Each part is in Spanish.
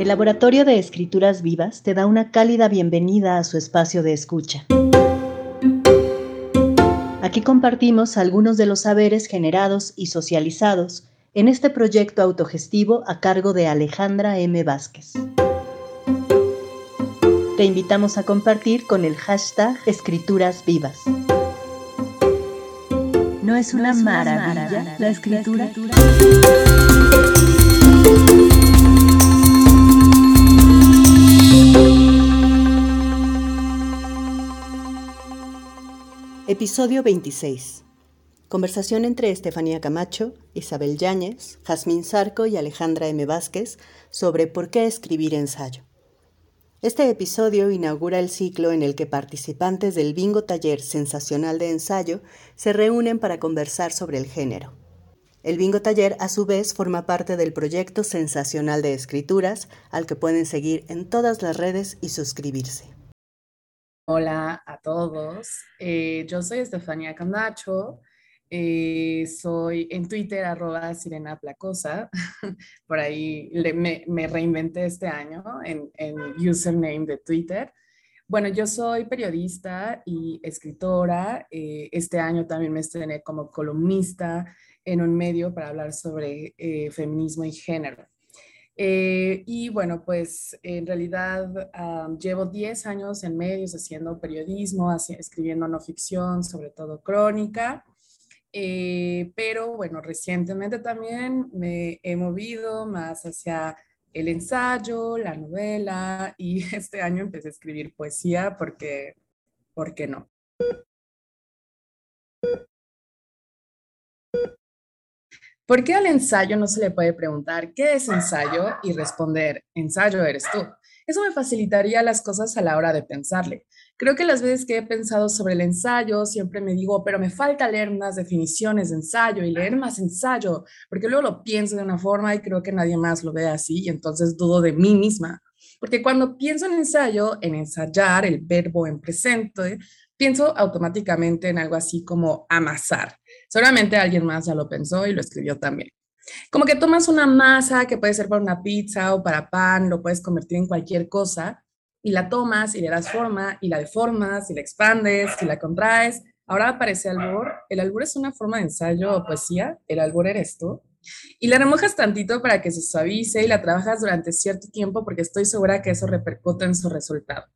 El Laboratorio de Escrituras Vivas te da una cálida bienvenida a su espacio de escucha. Aquí compartimos algunos de los saberes generados y socializados en este proyecto autogestivo a cargo de Alejandra M. Vázquez. Te invitamos a compartir con el hashtag Escrituras Vivas. ¿No es una, maravilla, La escritura? Episodio 26. Conversación entre Estefanía Camacho, Isabel Yáñez, Jazmín Zarco y Alejandra M. Vázquez sobre por qué escribir ensayo. Este episodio inaugura el ciclo en el que participantes del Bingo Taller Sensacional de Ensayo se reúnen para conversar sobre el género. El Bingo Taller, a su vez, forma parte del proyecto Sensacional de Escrituras, al que pueden seguir en todas las redes y suscribirse. Hola a todos, eh, yo soy Estefanía Camacho, eh, soy en Twitter arroba Sirena por ahí me, reinventé este año en, en username de Twitter. Bueno, yo soy periodista y escritora. Eh, este año también me estrené como columnista en un medio para hablar sobre feminismo y género. Eh, y bueno, pues en realidad llevo 10 años en medios haciendo periodismo, escribiendo no ficción, sobre todo crónica. Eh, pero bueno, recientemente también me he movido más hacia el ensayo, la novela y este año empecé a escribir poesía porque, ¿por qué no? ¿Por qué al ensayo no se le puede preguntar qué es ensayo y responder ensayo eres tú? Eso me facilitaría las cosas a la hora de pensarle. Creo que las veces que he pensado sobre el ensayo siempre me digo, pero me falta leer más definiciones de ensayo y leer más ensayo, porque luego lo pienso de una forma y creo que nadie más lo ve así y entonces dudo de mí misma. Porque cuando pienso en ensayo, en ensayar, el verbo en presente, pienso automáticamente en algo así como amasar. Seguramente alguien más ya lo pensó y lo escribió también. Como que tomas una masa que puede ser para una pizza o para pan, lo puedes convertir en cualquier cosa y la tomas y le das forma y la deformas y la expandes y la contraes. Ahora aparece albur. El albur es una forma de ensayo o poesía. El albur eres tú. Y la remojas tantito para que se suavice y la trabajas durante cierto tiempo porque estoy segura que eso repercute en su resultado.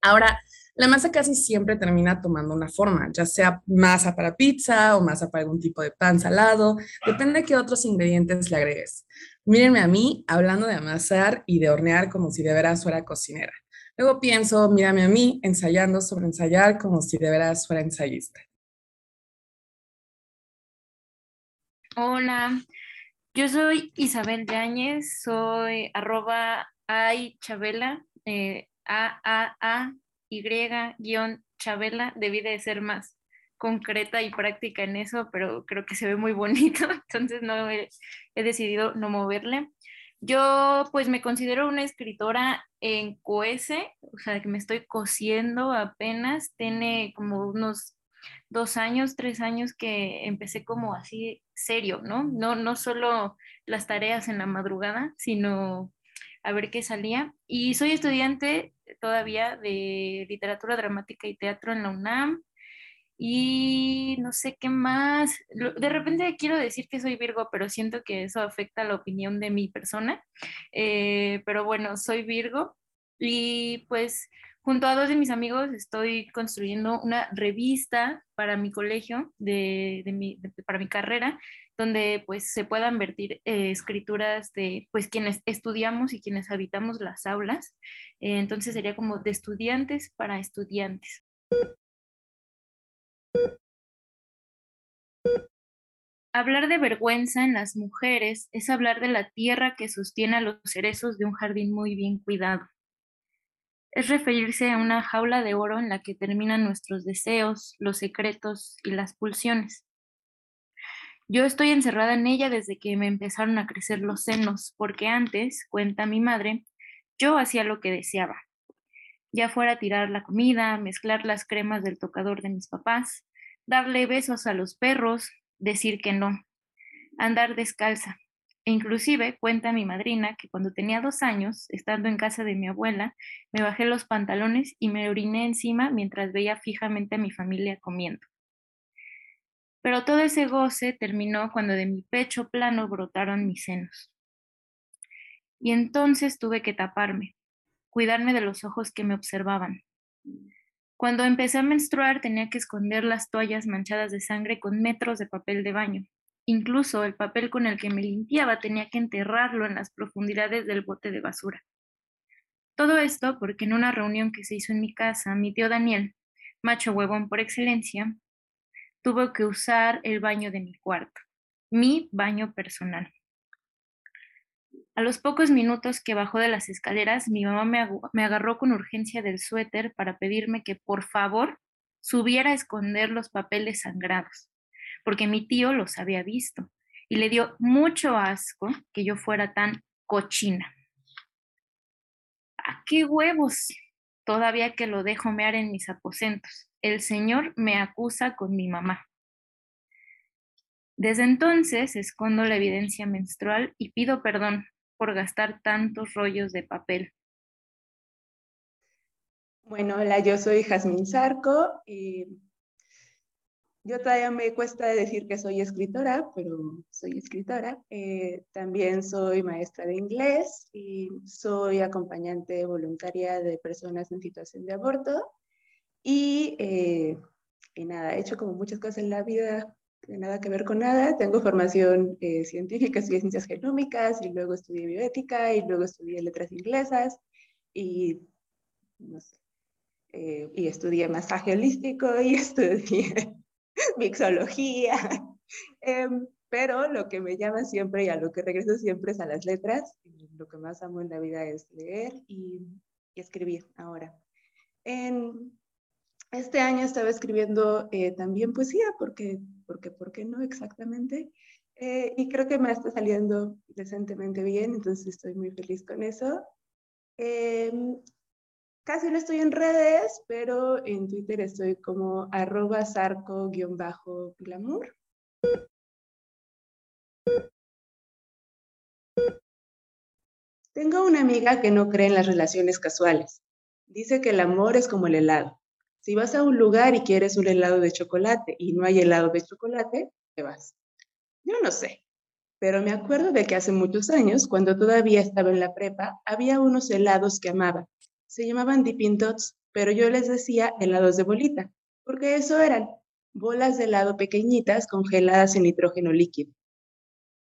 Ahora, la masa casi siempre termina tomando una forma, ya sea masa para pizza o masa para algún tipo de pan salado, depende de qué otros ingredientes le agregues. Mírenme a mí hablando de amasar y de hornear como si de veras fuera cocinera. Luego pienso, mírame a mí ensayando sobre ensayar como si de veras fuera ensayista. Hola, yo soy Isabel Yáñez, soy arroba ay chabela, eh, a, a, a, y-chabela debí de ser más concreta y práctica en eso, pero creo que se ve muy bonito, entonces no he, decidido no moverle. Yo pues me considero una escritora en coese, o sea, que me estoy cosiendo apenas, tiene como unos dos años, tres años que empecé como así serio, ¿no? No, no solo las tareas en la madrugada, sino a ver qué salía. Y soy estudiante todavía de literatura dramática y teatro en la UNAM. Y no sé qué más. De repente quiero decir que soy Virgo, pero siento que eso afecta la opinión de mi persona. Eh, pero bueno, soy Virgo. Y pues junto a dos de mis amigos estoy construyendo una revista para mi colegio, para mi carrera, donde pues se puedan vertir eh, escrituras de pues quienes estudiamos y quienes habitamos las aulas. Eh, entonces sería como de estudiantes para estudiantes. Hablar de vergüenza en las mujeres es hablar de la tierra que sostiene a los cerezos de un jardín muy bien cuidado. Es referirse a una jaula de oro en la que terminan nuestros deseos, los secretos y las pulsiones. Yo estoy encerrada en ella desde que me empezaron a crecer los senos, porque antes, cuenta mi madre, yo hacía lo que deseaba. Ya fuera tirar la comida, mezclar las cremas del tocador de mis papás, darle besos a los perros, decir que no, andar descalza, E inclusive cuenta mi madrina que cuando tenía dos años, estando en casa de mi abuela, me bajé los pantalones y me oriné encima mientras veía fijamente a mi familia comiendo. Pero todo ese goce terminó cuando de mi pecho plano brotaron mis senos. Y entonces tuve que taparme, cuidarme de los ojos que me observaban. Cuando empecé a menstruar tenía que esconder las toallas manchadas de sangre con metros de papel de baño. Incluso el papel con el que me limpiaba tenía que enterrarlo en las profundidades del bote de basura. Todo esto porque en una reunión que se hizo en mi casa, mi tío Daniel, macho huevón por excelencia, tuvo que usar el baño de mi cuarto, mi baño personal. A los pocos minutos que bajó de las escaleras, mi mamá me, agarró con urgencia del suéter para pedirme que por favor subiera a esconder los papeles sangrados, porque mi tío los había visto y le dio mucho asco que yo fuera tan cochina. ¿A qué huevos? Todavía que lo dejo mear en mis aposentos. El señor me acusa con mi mamá. Desde entonces escondo la evidencia menstrual y pido perdón por gastar tantos rollos de papel? Bueno, hola, yo soy Jazmín Zarco. Y yo todavía me cuesta decir que soy escritora, pero soy escritora. Eh, también soy maestra de inglés y soy acompañante voluntaria de personas en situación de aborto. Y, eh, y nada, he hecho como muchas cosas en la vida nada que ver con nada. Tengo formación eh, científica, estudié ciencias genómicas y luego estudié bioética y luego estudié letras inglesas y, no sé, eh, y estudié masaje holístico y estudié mixología. Em, pero lo que me llama siempre y a lo que regreso siempre es a las letras. Lo que más amo en la vida es leer y, y escribir ahora. En, este año estaba escribiendo eh, también poesía, porque, porque, ¿por qué no exactamente? Eh, y creo que me está saliendo decentemente bien, entonces estoy muy feliz con eso. Em, casi no estoy en redes, pero en Twitter estoy como arroba sarco-glamour. Tengo una amiga que no cree en las relaciones casuales. Dice que el amor es como el helado si vas a un lugar y quieres un helado de chocolate y no hay helado de chocolate, te vas. Yo no sé, pero me acuerdo de que hace muchos años, cuando todavía estaba en la prepa, había unos helados que amaba. Se llamaban Dipping Dots, pero yo les decía helados de bolita, porque eso eran bolas de helado pequeñitas congeladas en nitrógeno líquido.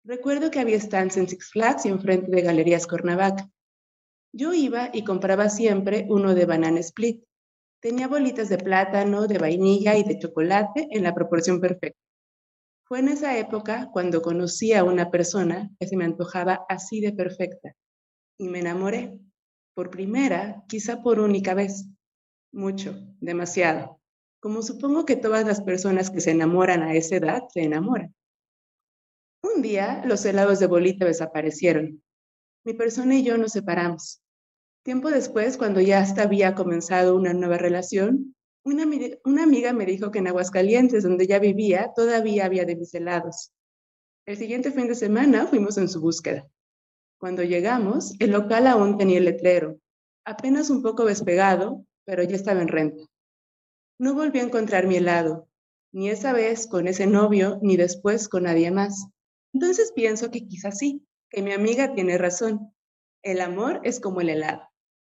Recuerdo que había stands en Six Flags y enfrente de Galerías Cornavaca. Yo iba y compraba siempre uno de banana split, Tenía bolitas de plátano, de vainilla y de chocolate en la proporción perfecta. Fue en esa época cuando conocí a una persona que se me antojaba así de perfecta y me enamoré. Por primera, quizá por única vez. Mucho, demasiado. Como supongo que todas las personas que se enamoran a esa edad se enamoran. Un día los helados de bolita desaparecieron. Mi persona y yo nos separamos. Tiempo después, cuando ya hasta había comenzado una nueva relación, una, amiga me dijo que en Aguascalientes, donde ya vivía, todavía había de mis helados. El siguiente fin de semana fuimos en su búsqueda. Cuando llegamos, el local aún tenía el letrero, apenas un poco despegado, pero ya estaba en renta. No volví a encontrar mi helado, ni esa vez con ese novio, ni después con nadie más. Entonces pienso que quizás sí, que mi amiga tiene razón. El amor es como el helado.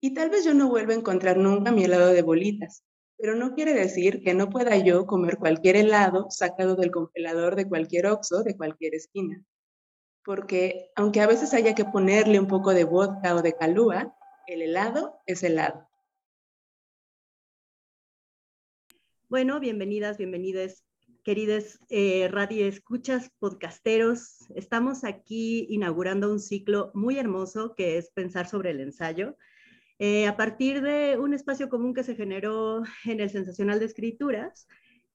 Y tal vez yo no vuelva a encontrar nunca mi helado de bolitas, pero no quiere decir que no pueda yo comer cualquier helado sacado del congelador de cualquier oxo de cualquier esquina. Porque aunque a veces haya que ponerle un poco de vodka o de calúa, el helado es helado. Bueno, bienvenidas, bienvenidas, queridas eh, radio escuchas, podcasteros. Estamos aquí inaugurando un ciclo muy hermoso que es pensar sobre el ensayo. Eh, a partir de un espacio común que se generó en el Sensacional de Escrituras,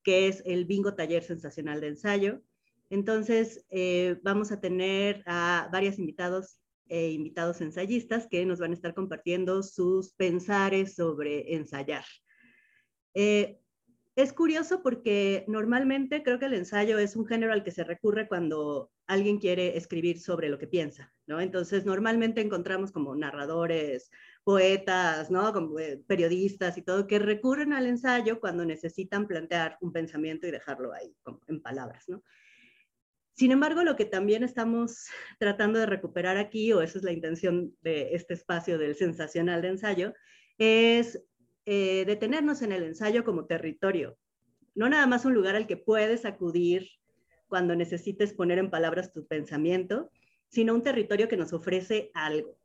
que es el Bingo Taller Sensacional de Ensayo. Entonces, eh, vamos a tener a varios invitados e invitados ensayistas que nos van a estar compartiendo sus pensares sobre ensayar. Eh, es curioso porque normalmente creo que el ensayo es un género al que se recurre cuando alguien quiere escribir sobre lo que piensa, ¿no? Entonces, normalmente encontramos como narradores, poetas, ¿no? Como periodistas y todo, que recurren al ensayo cuando necesitan plantear un pensamiento y dejarlo ahí, en palabras, ¿no? Sin embargo, lo que también estamos tratando de recuperar aquí, o esa es la intención de este espacio del sensacional de ensayo, es eh, detenernos en el ensayo como territorio, no nada más un lugar al que puedes acudir cuando necesites poner en palabras tu pensamiento, sino un territorio que nos ofrece algo.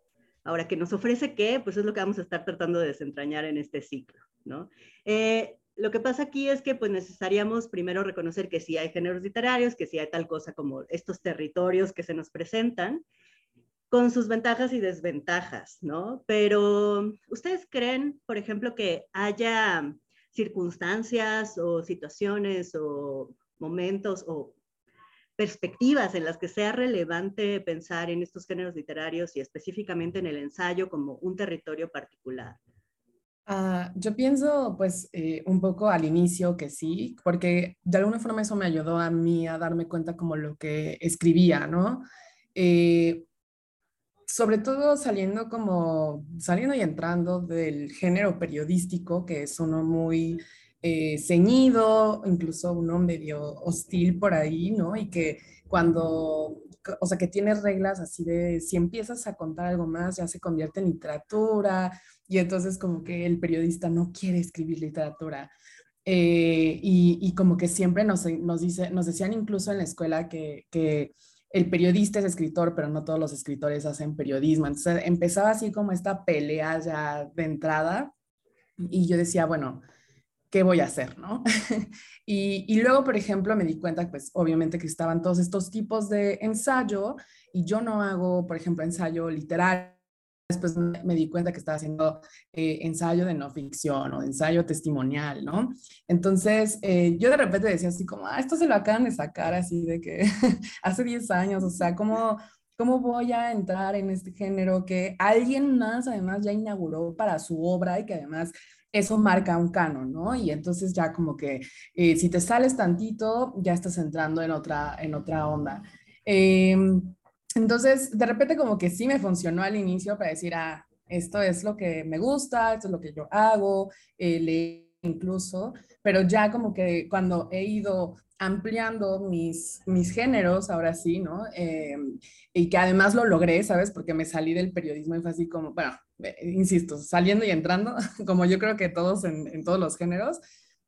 Ahora, ¿que nos ofrece qué? Pues es lo que vamos a estar tratando de desentrañar en este ciclo, ¿no? Eh, lo que pasa aquí es que pues necesitaríamos primero reconocer que sí hay géneros literarios, que sí hay tal cosa como estos territorios que se nos presentan, con sus ventajas y desventajas, ¿no? Pero ustedes creen, por ejemplo, que haya circunstancias o situaciones o momentos o perspectivas en las que sea relevante pensar en estos géneros literarios y específicamente en el ensayo como un territorio particular. Ah, yo pienso, pues, eh, un poco al inicio que sí, porque de alguna forma eso me ayudó a mí a darme cuenta como lo que escribía, ¿no? Eh, sobre todo saliendo como, saliendo y entrando del género periodístico, que es uno muy eh, ceñido, incluso uno medio hostil por ahí, ¿no? Y que cuando, o sea, que tiene reglas así de si empiezas a contar algo más, ya se convierte en literatura, y entonces como que el periodista no quiere escribir literatura. Eh, y, y, como que siempre nos, nos, dice, nos decían incluso en la escuela que, que el periodista es escritor, pero no todos los escritores hacen periodismo. Entonces empezaba así como esta pelea ya de entrada y yo decía, bueno, ¿qué voy a hacer? ¿no? y, y, luego, por ejemplo, me di cuenta, pues obviamente que estaban todos estos tipos de ensayo y yo no hago, por ejemplo, ensayo literario después me di cuenta que estaba haciendo eh, ensayo de no ficción o ensayo testimonial, ¿no? Entonces, eh, yo de repente decía así como, ah, esto se lo acaban de sacar así de que hace 10 años, o sea, ¿cómo, ¿cómo voy a entrar en este género que alguien más además ya inauguró para su obra y que además eso marca un canon, ¿no? Y entonces ya como que eh, si te sales tantito, ya estás entrando en otra, en otra onda. Eh, entonces, de repente como que sí me funcionó al inicio para decir, ah, esto es lo que me gusta, esto es lo que yo hago, eh, leí incluso, pero ya como que cuando he ido ampliando mis, mis géneros, ahora sí, ¿no? Eh, y que además lo logré, ¿sabes? Porque me salí del periodismo y fue así como, bueno, insisto, saliendo y entrando, como yo creo que todos en, todos los géneros,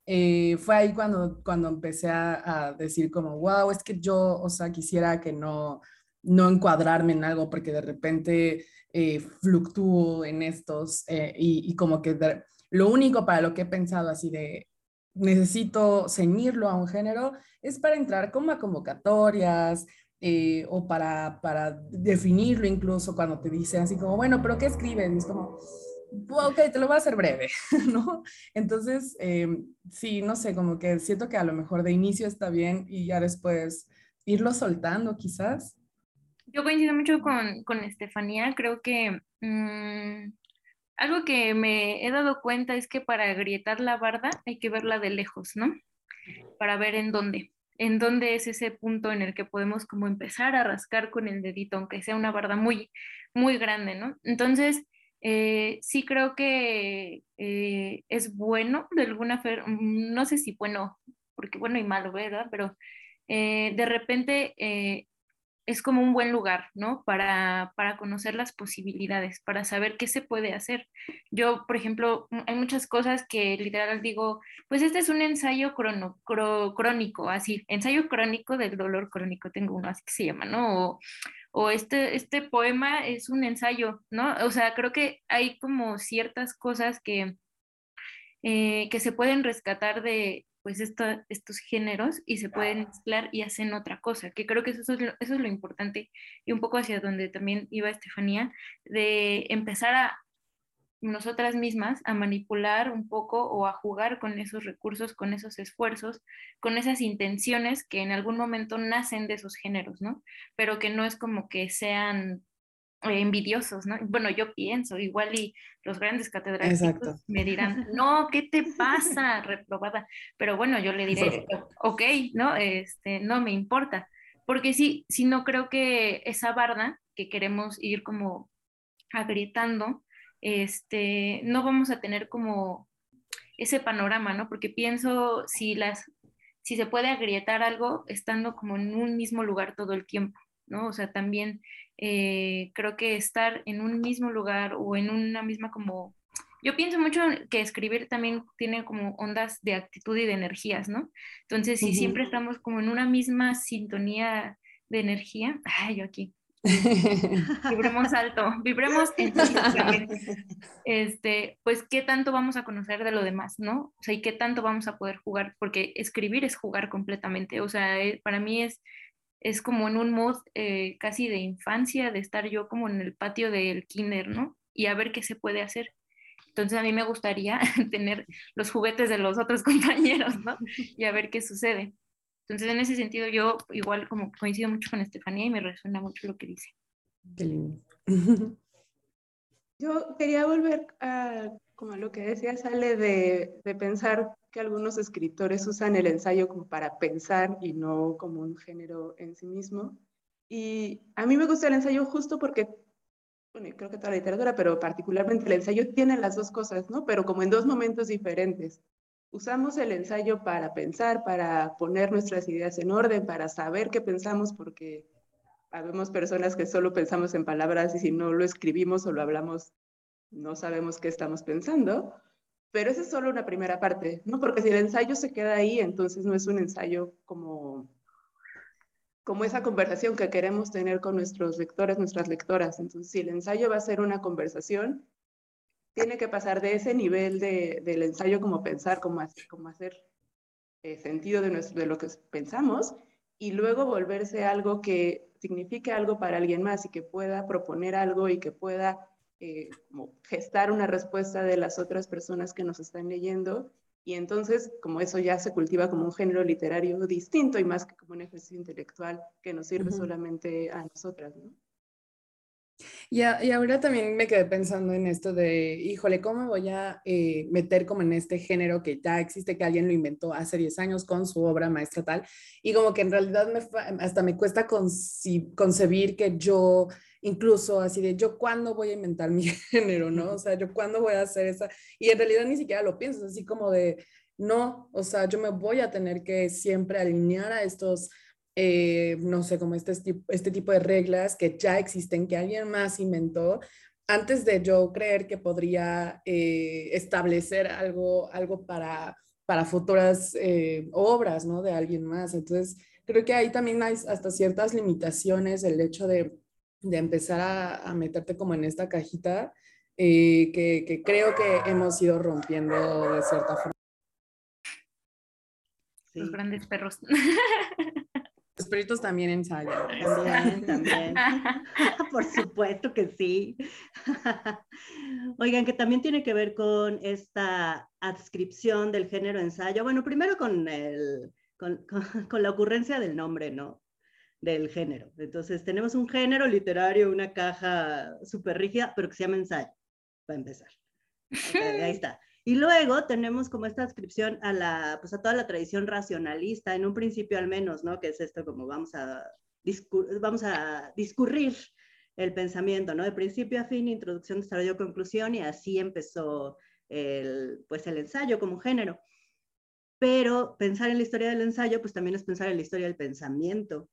eh, fue ahí cuando, cuando empecé a, a, decir como, wow, es que yo, o sea, quisiera que no, no encuadrarme en algo porque de repente eh, fluctúo en estos eh, y, como que lo único para lo que he pensado así de necesito ceñirlo a un género es para entrar como a convocatorias eh, o para, para definirlo incluso cuando te dicen así como, bueno, pero ¿qué escribes? Y es como, ok, te lo voy a hacer breve, ¿no? Entonces, sí, no sé, como que siento que a lo mejor de inicio está bien y ya después irlo soltando quizás. Yo coincido mucho con, con Estefanía, creo que mmm, algo que me he dado cuenta es que para agrietar la barda hay que verla de lejos, ¿no? Para ver en dónde, en dónde es ese punto en el que podemos como empezar a rascar con el dedito, aunque sea una barda muy, muy grande, ¿no? Entonces, eh, sí creo que eh, es bueno de alguna forma, no sé si bueno, porque bueno y malo, ¿verdad? Pero eh, de repente es como un buen lugar, ¿no? Para, para, conocer las posibilidades, para saber qué se puede hacer. Yo, por ejemplo, hay muchas cosas que literal digo, pues este es un ensayo crono, cro, crónico, así, ensayo crónico del dolor crónico, tengo uno así que se llama, ¿no? O, o este, este poema es un ensayo, ¿no? O sea, creo que hay como ciertas cosas que, eh, que se pueden rescatar de, pues estos géneros y se pueden mezclar y hacen otra cosa, que creo que eso es, lo, eso es lo importante y un poco hacia donde también iba Estefanía, de empezar a nosotras mismas a manipular un poco o a jugar con esos recursos, con esos esfuerzos, con esas intenciones que en algún momento nacen de esos géneros, ¿no? Pero que no es como que sean envidiosos, ¿no? Bueno, yo pienso, igual y los grandes catedráticos me dirán, no, ¿qué te pasa, reprobada? Pero bueno, yo le diré, ok, ¿no? Este, no me importa, porque sí, si no creo que esa barda que queremos ir como agrietando, este, no vamos a tener como ese panorama, ¿no? Porque pienso si las, si se puede agrietar algo estando como en un mismo lugar todo el tiempo, ¿no? O sea, también eh, creo que estar en un mismo lugar o en una misma como... Yo pienso mucho que escribir también tiene como ondas de actitud y de energías, ¿no? Entonces, si siempre estamos como en una misma sintonía de energía, ay, yo aquí, vibremos alto, vibremos este, pues qué tanto vamos a conocer de lo demás, ¿no? O sea, y qué tanto vamos a poder jugar, porque escribir es jugar completamente, o sea, eh, para mí es es como en un mood eh, casi de infancia, de estar yo como en el patio del kinder, ¿no? Y a ver qué se puede hacer. Entonces a mí me gustaría tener los juguetes de los otros compañeros, ¿no? Y a ver qué sucede. Entonces en ese sentido yo igual como coincido mucho con Estefanía y me resuena mucho lo que dice. Qué lindo. Yo quería volver a, como lo que decía, sale de, de pensar que algunos escritores usan el ensayo como para pensar y no como un género en sí mismo. Y a mí me gusta el ensayo justo porque, bueno, creo que toda la literatura, pero particularmente el ensayo tiene las dos cosas, ¿no? Pero como en dos momentos diferentes. Usamos el ensayo para pensar, para poner nuestras ideas en orden, para saber qué pensamos, porque habemos personas que solo pensamos en palabras y si no lo escribimos o lo hablamos, no sabemos qué estamos pensando. Pero esa es solo una primera parte, ¿no? Porque si el ensayo se queda ahí, entonces no es un ensayo como, como esa conversación que queremos tener con nuestros lectores, nuestras lectoras. Entonces, si el ensayo va a ser una conversación, tiene que pasar de ese nivel de, del ensayo como pensar, como, hacer, como hacer eh, sentido de, lo que pensamos, y luego volverse algo que signifique algo para alguien más y que pueda proponer algo y que pueda eh, como gestar una respuesta de las otras personas que nos están leyendo y entonces como eso ya se cultiva como un género literario distinto y más que como un ejercicio intelectual que nos sirve solamente a nosotras, ¿no? Y, y, ahora también me quedé pensando en esto de, híjole, ¿cómo me voy a eh, meter como en este género que ya existe, que alguien lo inventó hace 10 años con su obra maestra tal? Y como que en realidad me, hasta me cuesta concebir que yo incluso así de yo cuándo voy a inventar mi género, ¿no? O sea, yo cuándo voy a hacer esa, y en realidad ni siquiera lo piensas, así como de, no, o sea, yo me voy a tener que siempre alinear a estos, eh, no sé, como este, este tipo de reglas que ya existen, que alguien más inventó, antes de yo creer que podría eh, establecer algo, algo para, para futuras eh, obras, ¿no? De alguien más. Entonces, creo que ahí también hay hasta ciertas limitaciones, el hecho de de empezar a, meterte como en esta cajita eh, que, creo que hemos ido rompiendo de cierta forma. Los grandes perros. Los perritos también ensayan. También, también. Por supuesto que sí. Oigan, que también tiene que ver con esta adscripción del género ensayo. Bueno, primero con, el, con la ocurrencia del nombre, ¿no? Del género. Entonces, tenemos un género literario, una caja súper rígida, pero que se llama ensayo, para empezar. ahí está. Y luego tenemos como esta descripción a, la, pues a toda la tradición racionalista, en un principio al menos, ¿no? Que es esto como vamos a, vamos a discurrir el pensamiento, ¿no? De principio a fin, introducción, desarrollo, conclusión, y así empezó el, pues el ensayo como género. Pero pensar en la historia del ensayo, pues también es pensar en la historia del pensamiento,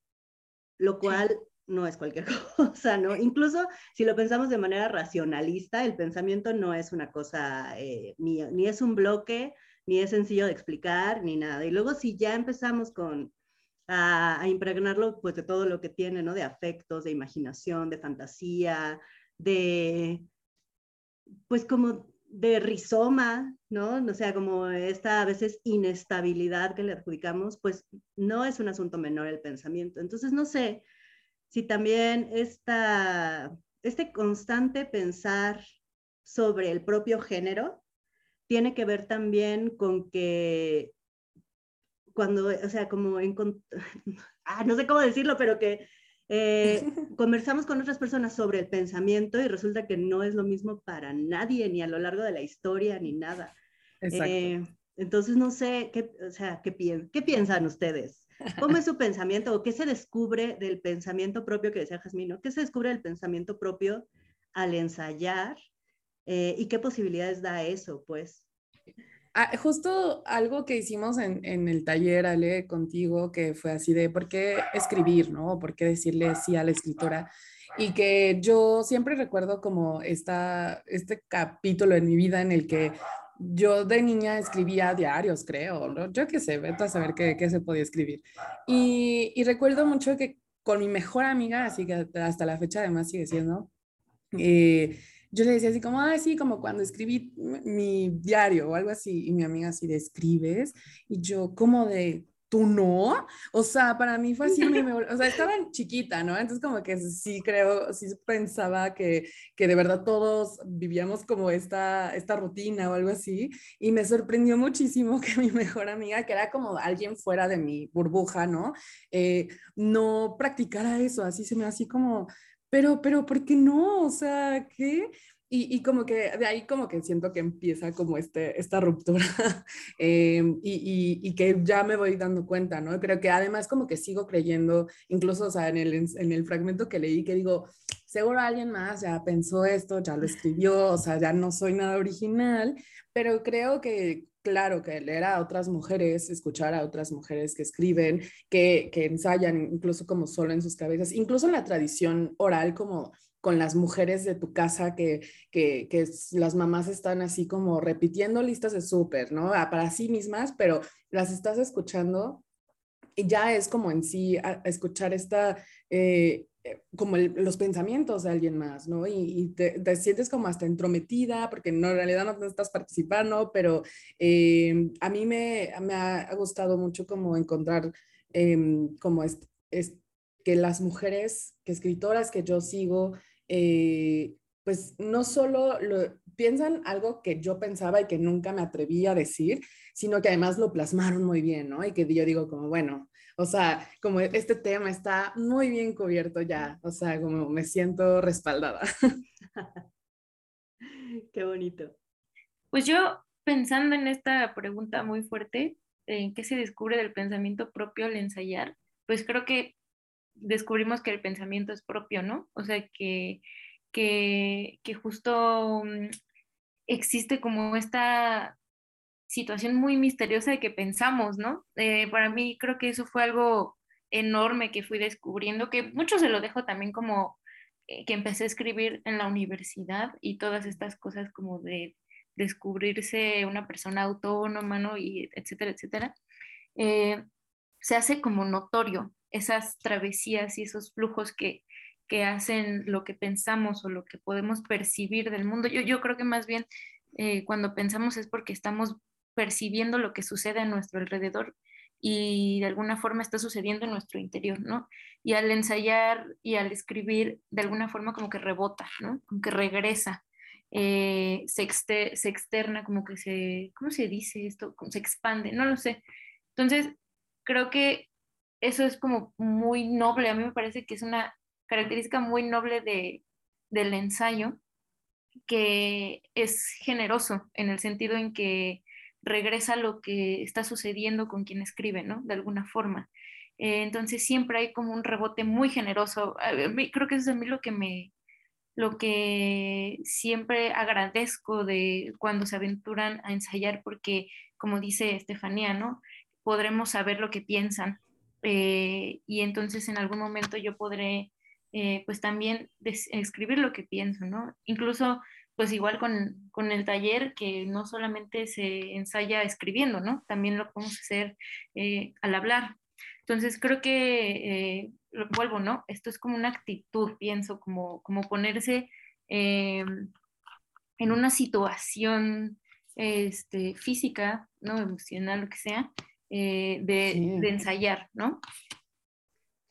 lo cual no es cualquier cosa, ¿no? Incluso si lo pensamos de manera racionalista, el pensamiento no es una cosa eh, ni es un bloque, ni es sencillo de explicar, ni nada. Y luego si ya empezamos con a, impregnarlo pues de todo lo que tiene, ¿no? De afectos, de imaginación, de fantasía, de pues como de rizoma, ¿no? O sea, como esta a veces inestabilidad que le adjudicamos, pues no es un asunto menor el pensamiento. Entonces, no sé si también esta, este constante pensar sobre el propio género tiene que ver también con que cuando, o sea, como en, ah, no sé cómo decirlo, pero que Eh, conversamos con otras personas sobre el pensamiento y resulta que no es lo mismo para nadie, ni a lo largo de la historia, ni nada. Eh, entonces, no sé, ¿qué, o sea, ¿qué, ¿qué piensan ustedes? ¿Cómo es su pensamiento o qué se descubre del pensamiento propio que decía Jasmino? ¿Qué se descubre del pensamiento propio al ensayar? Eh, ¿Y qué posibilidades da eso, pues? Ah, justo algo que hicimos en, en, el taller, Ale, contigo, que fue así de por qué escribir, ¿no? ¿Por qué decirle sí a la escritora? Y que yo siempre recuerdo como esta, este capítulo en mi vida en el que yo de niña escribía diarios, creo. Yo qué sé, vete saber qué, qué se podía escribir. Y, y, recuerdo mucho que con mi mejor amiga, así que hasta la fecha además sigue siendo, eh, yo le decía así como, ah, sí, como cuando escribí mi diario o algo así, y mi amiga así de escribes, y yo como de, ¿tú no? O sea, para mí fue así, o sea, estaba chiquita, ¿no? Entonces como que sí creo, sí pensaba que, que de verdad todos vivíamos como esta, esta rutina o algo así, y me sorprendió muchísimo que mi mejor amiga, que era como alguien fuera de mi burbuja, ¿no? Eh, no practicara eso, así se me así como, pero, pero, ¿por qué no? O sea, ¿qué? Y, y, como que de ahí como que siento que empieza como este, esta ruptura eh, y, y, que ya me voy dando cuenta, ¿no? Creo que además como que sigo creyendo, incluso, o sea, en el, en el fragmento que leí que digo, seguro alguien más ya pensó esto, ya lo escribió, o sea, ya no soy nada original, pero creo que, claro, que leer a otras mujeres, escuchar a otras mujeres que escriben, que, que ensayan incluso como solo en sus cabezas, incluso en la tradición oral como con las mujeres de tu casa que, que, que las mamás están así como repitiendo listas de súper, ¿no? Ah, para sí mismas, pero las estás escuchando y ya es como en sí escuchar esta, eh, eh, como los pensamientos de alguien más, ¿no? Y, te, sientes como hasta entrometida, porque no, en realidad no estás participando, pero eh, a mí me, me, ha gustado mucho como encontrar em, como es, es, que las mujeres, que escritoras que yo sigo, eh, pues no solo lo, piensan algo que yo pensaba y que nunca me atreví a decir, sino que además lo plasmaron muy bien, ¿no? Y que yo digo como, bueno, o sea, como este tema está muy bien cubierto ya, o sea, como me siento respaldada. Qué bonito. Pues yo pensando en esta pregunta muy fuerte, ¿en qué se descubre del pensamiento propio al ensayar? Pues creo que descubrimos que el pensamiento es propio, ¿no? O sea, que, que, justo mm, existe como esta situación muy misteriosa de que pensamos, ¿no? Eh, para mí creo que eso fue algo enorme que fui descubriendo, que mucho se lo dejo también como eh, que empecé a escribir en la universidad y todas estas cosas como de descubrirse una persona autónoma, ¿no? Y etcétera, etcétera. Eh, se hace como notorio esas travesías y esos flujos que, que hacen lo que pensamos o lo que podemos percibir del mundo. Yo, yo creo que más bien cuando pensamos es porque estamos percibiendo lo que sucede a nuestro alrededor y de alguna forma está sucediendo en nuestro interior, ¿no? Y al ensayar y al escribir, de alguna forma como que rebota, ¿no? Como que regresa, eh, se, se externa, como que se, ¿cómo se dice esto? Como se expande, no lo sé. Entonces, creo que eso es como muy noble, a mí me parece que es una característica muy noble de, del ensayo, que es generoso en el sentido en que regresa lo que está sucediendo con quien escribe, ¿no? De alguna forma. Eh, entonces siempre hay como un rebote muy generoso. creo que eso es a mí lo que me, lo que siempre agradezco de cuando se aventuran a ensayar, porque como dice Estefanía, ¿no? Podremos saber lo que piensan eh, y entonces en algún momento yo podré eh, pues también escribir lo que pienso, ¿no? Incluso pues igual con, con, el taller que no solamente se ensaya escribiendo, ¿no? También lo podemos hacer eh, al hablar. Entonces creo que, lo vuelvo, ¿no? Esto es como una actitud, pienso, como, como ponerse en una situación este, física, ¿no? Emocional, lo que sea, eh, de, ensayar, ¿no?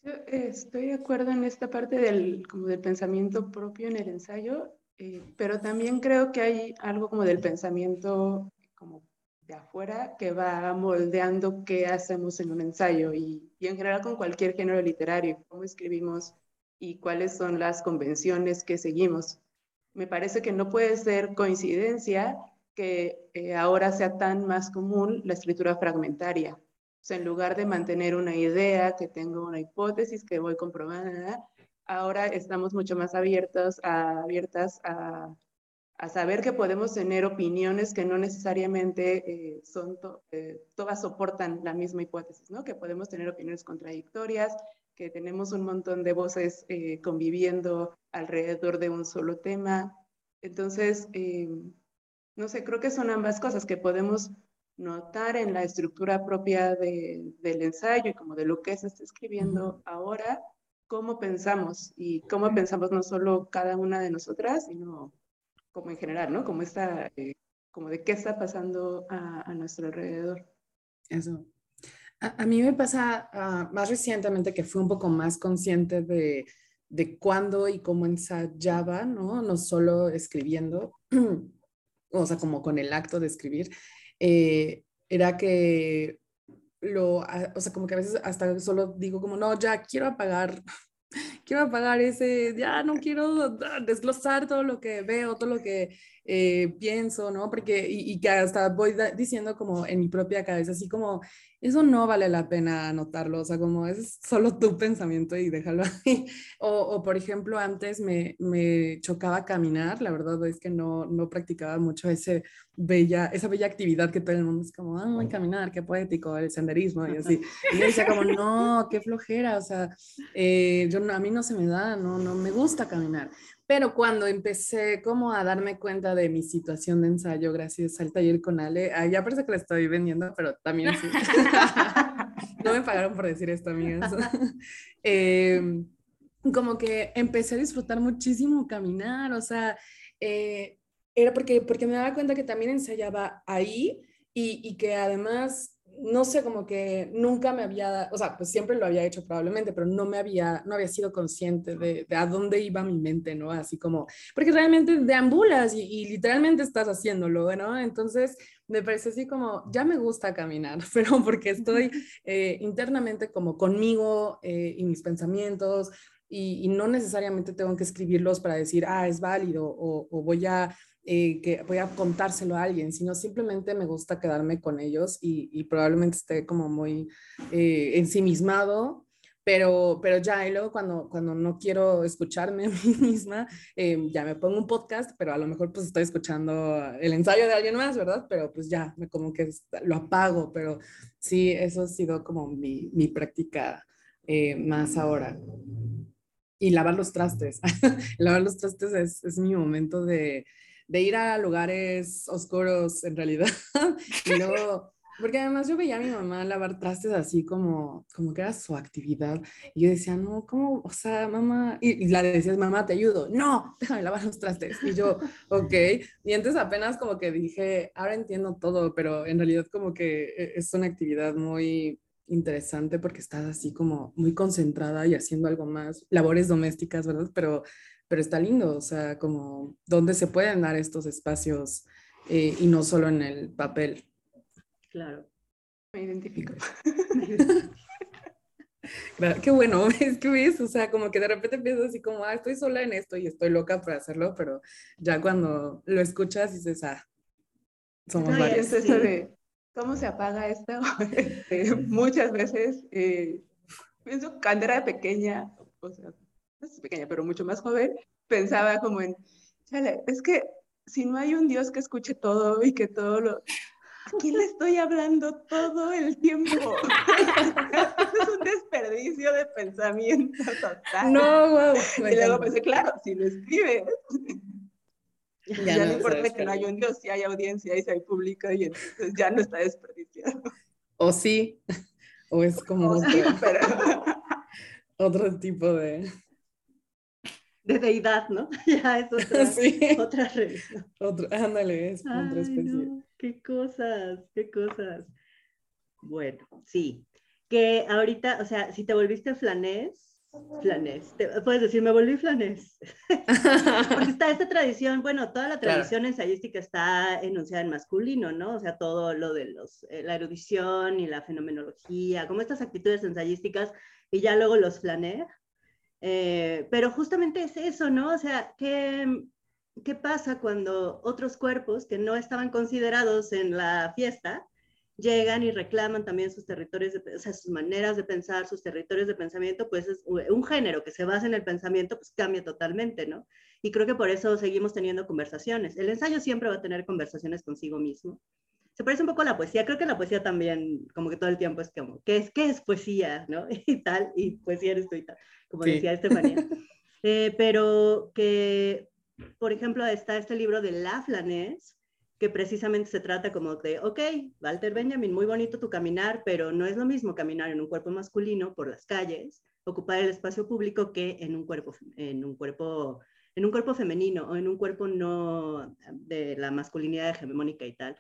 Yo estoy de acuerdo en esta parte del, como del pensamiento propio en el ensayo, eh, pero también creo que hay algo como del pensamiento como de afuera que va moldeando qué hacemos en un ensayo y, y en general con cualquier género literario, cómo escribimos y cuáles son las convenciones que seguimos. Me parece que no puede ser coincidencia que eh, ahora sea tan más común la escritura fragmentaria. O sea, en lugar de mantener una idea, que tengo una hipótesis que voy comprobando, ahora estamos mucho más abiertos a, abiertas a, a saber que podemos tener opiniones que no necesariamente eh, son eh, todas soportan la misma hipótesis, ¿no? Que podemos tener opiniones contradictorias, que tenemos un montón de voces eh, conviviendo alrededor de un solo tema. Entonces, eh, no sé, creo que son ambas cosas que podemos notar en la estructura propia del ensayo y como de lo que se está escribiendo ahora, cómo pensamos y cómo pensamos no solo cada una de nosotras, sino como en general, ¿no? Como, está, eh, como de qué está pasando a, a nuestro alrededor. Eso, a, mí me pasa ah, más recientemente que fui un poco más consciente de, de cuándo y cómo ensayaba, ¿no? No solo escribiendo, o sea, como con el acto de escribir, eh, era que lo, ah, o sea, como que a veces hasta solo digo como, no, ya quiero apagar quiero apagar ese, ya no quiero desglosar todo lo que veo, todo lo que eh, pienso, ¿no? Porque, y, y, que hasta voy diciendo como en mi propia cabeza, así como, eso no vale la pena anotarlo, o sea, como es solo tu pensamiento y déjalo ahí. O, o por ejemplo, antes me, me, chocaba caminar, la verdad es que no, no practicaba mucho ese bella, esa bella actividad que todo el mundo es como, ay, caminar, qué poético, el senderismo y así. Y yo decía como, no, qué flojera, o sea, eh, yo, a mí no se me da, no, no me gusta caminar. Pero cuando empecé como a darme cuenta de mi situación de ensayo gracias al taller con Ale, ya parece que la estoy vendiendo, pero también sí. no me pagaron por decir esto, amigas. Em, como que empecé a disfrutar muchísimo caminar, o sea, eh, era porque, porque me daba cuenta que también ensayaba ahí y, y que además no sé, como que nunca me había, o sea, pues siempre lo había hecho probablemente, pero no me había, no había sido consciente de, de a dónde iba mi mente, ¿no? Así como, porque realmente deambulas y, y literalmente estás haciéndolo, ¿no? Entonces, me parece así como, ya me gusta caminar, pero porque estoy eh, internamente como conmigo eh, y mis pensamientos, y, y, no necesariamente tengo que escribirlos para decir, ah, es válido o, o voy a eh, que voy a contárselo a alguien, sino simplemente me gusta quedarme con ellos y, probablemente esté como muy eh, ensimismado, pero, pero ya, y luego cuando, cuando no quiero escucharme a mí misma, eh, ya me pongo un podcast, pero a lo mejor pues estoy escuchando el ensayo de alguien más, ¿verdad? Pero pues ya, me como que lo apago, pero sí, eso ha sido como mi, mi práctica eh, más ahora. Y lavar los trastes. lavar los trastes es, es mi momento de, de ir a lugares oscuros en realidad. y luego, porque además yo veía a mi mamá lavar trastes así como, como que era su actividad. Y yo decía, no, ¿cómo? O sea, mamá, y, la decías, mamá, te ayudo. No, déjame lavar los trastes. Y yo, ok. Y entonces apenas como que dije, ahora entiendo todo, pero en realidad como que e, es una actividad muy interesante porque estás así como muy concentrada y haciendo algo más, labores domésticas, ¿verdad? Pero pero está lindo, o sea, como dónde se pueden dar estos espacios eh, y no solo en el papel. Claro, me identifico. qué bueno, es que ves, o sea, como que de repente piensas así como, ah, estoy sola en esto y estoy loca para hacerlo, pero ya cuando lo escuchas dices, ah, somos varios. Es eso de, ¿cómo se apaga esto? Este, muchas veces, eh, pienso cuando era pequeña, o sea, es pequeña, pero mucho más joven, pensaba como en, chale, es que si no hay un Dios que escuche todo y que todo lo... ¿A quién le estoy hablando todo el tiempo? es un desperdicio de pensamiento total. No, wow. Y luego pensé, claro, si lo escribes, ya, ya no, no, importa que no haya un Dios, si hay audiencia y si hay público, y entonces ya no está desperdiciado. O sí, o es como o sí, pero... otro tipo de de deidad, ¿no? ya es otra, sí. otra religión. Otro, ándale, es Ay, otra especie. No, qué cosas, qué cosas. Bueno, sí. Que ahorita, o sea, si te volviste flanés, flanés, puedes decir, me volví flanés. Porque está esta tradición, bueno, toda la tradición claro. ensayística está enunciada en masculino, ¿no? O sea, todo lo de los, eh, la erudición y la fenomenología, como estas actitudes ensayísticas, y ya luego los flanés Eh, pero justamente es eso, ¿no? O sea, ¿qué, ¿qué pasa cuando otros cuerpos que no estaban considerados en la fiesta llegan y reclaman también sus territorios, de, o sea, sus maneras de pensar, sus territorios de pensamiento, pues es un género que se basa en el pensamiento, pues cambia totalmente, ¿no? Y creo que por eso seguimos teniendo conversaciones. El ensayo siempre va a tener conversaciones consigo mismo. Se parece un poco a la poesía, creo que la poesía también, como que todo el tiempo es como, ¿qué es, qué es poesía? ¿no? Y tal, y poesía eres tú y tal, como decía Estefanía. Eh, pero que, por ejemplo, está este libro de Laflanes, que precisamente se trata como de, ok, Walter Benjamin, muy bonito tu caminar, pero no es lo mismo caminar en un cuerpo masculino por las calles, ocupar el espacio público que en un cuerpo, en un cuerpo, en un cuerpo femenino o en un cuerpo no de la masculinidad hegemónica y tal.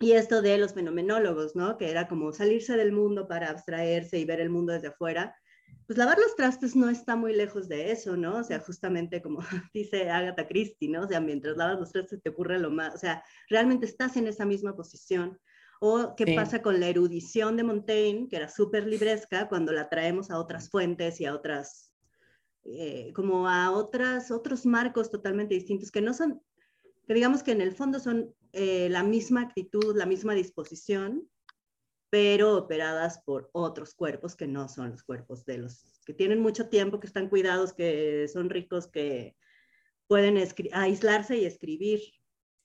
Y esto de los fenomenólogos, ¿no? Que era como salirse del mundo para abstraerse y ver el mundo desde afuera pues lavar los trastes no está muy lejos de eso, ¿no? O sea, justamente como dice Agatha Christie, ¿no? O sea, mientras lavas los trastes te ocurre lo más, o sea, realmente estás en esa misma posición. O qué pasa con la erudición de Montaigne, que era súper libresca, cuando la traemos a otras fuentes y a otras, eh, como a otras, otros marcos totalmente distintos, que no son, que digamos que en el fondo son eh, la misma actitud, la misma disposición, pero operadas por otros cuerpos que no son los cuerpos de los que tienen mucho tiempo, que están cuidados, que son ricos, que pueden aislarse y escribir.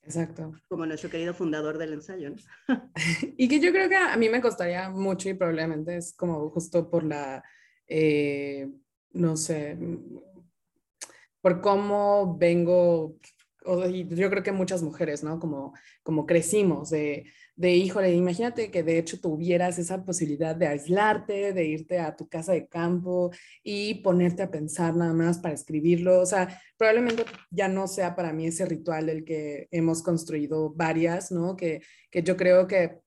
Exacto. Como nuestro querido fundador del ensayo. y que yo creo que a mí me costaría mucho y probablemente es como justo por la, eh, no sé, por cómo vengo, yo creo que muchas mujeres, ¿no? Como, como crecimos de de, híjole, imagínate que de hecho tuvieras esa posibilidad de aislarte, de irte a tu casa de campo y ponerte a pensar nada más para escribirlo. O sea, probablemente ya no sea para mí ese ritual del que hemos construido varias, ¿no? Que, que yo creo que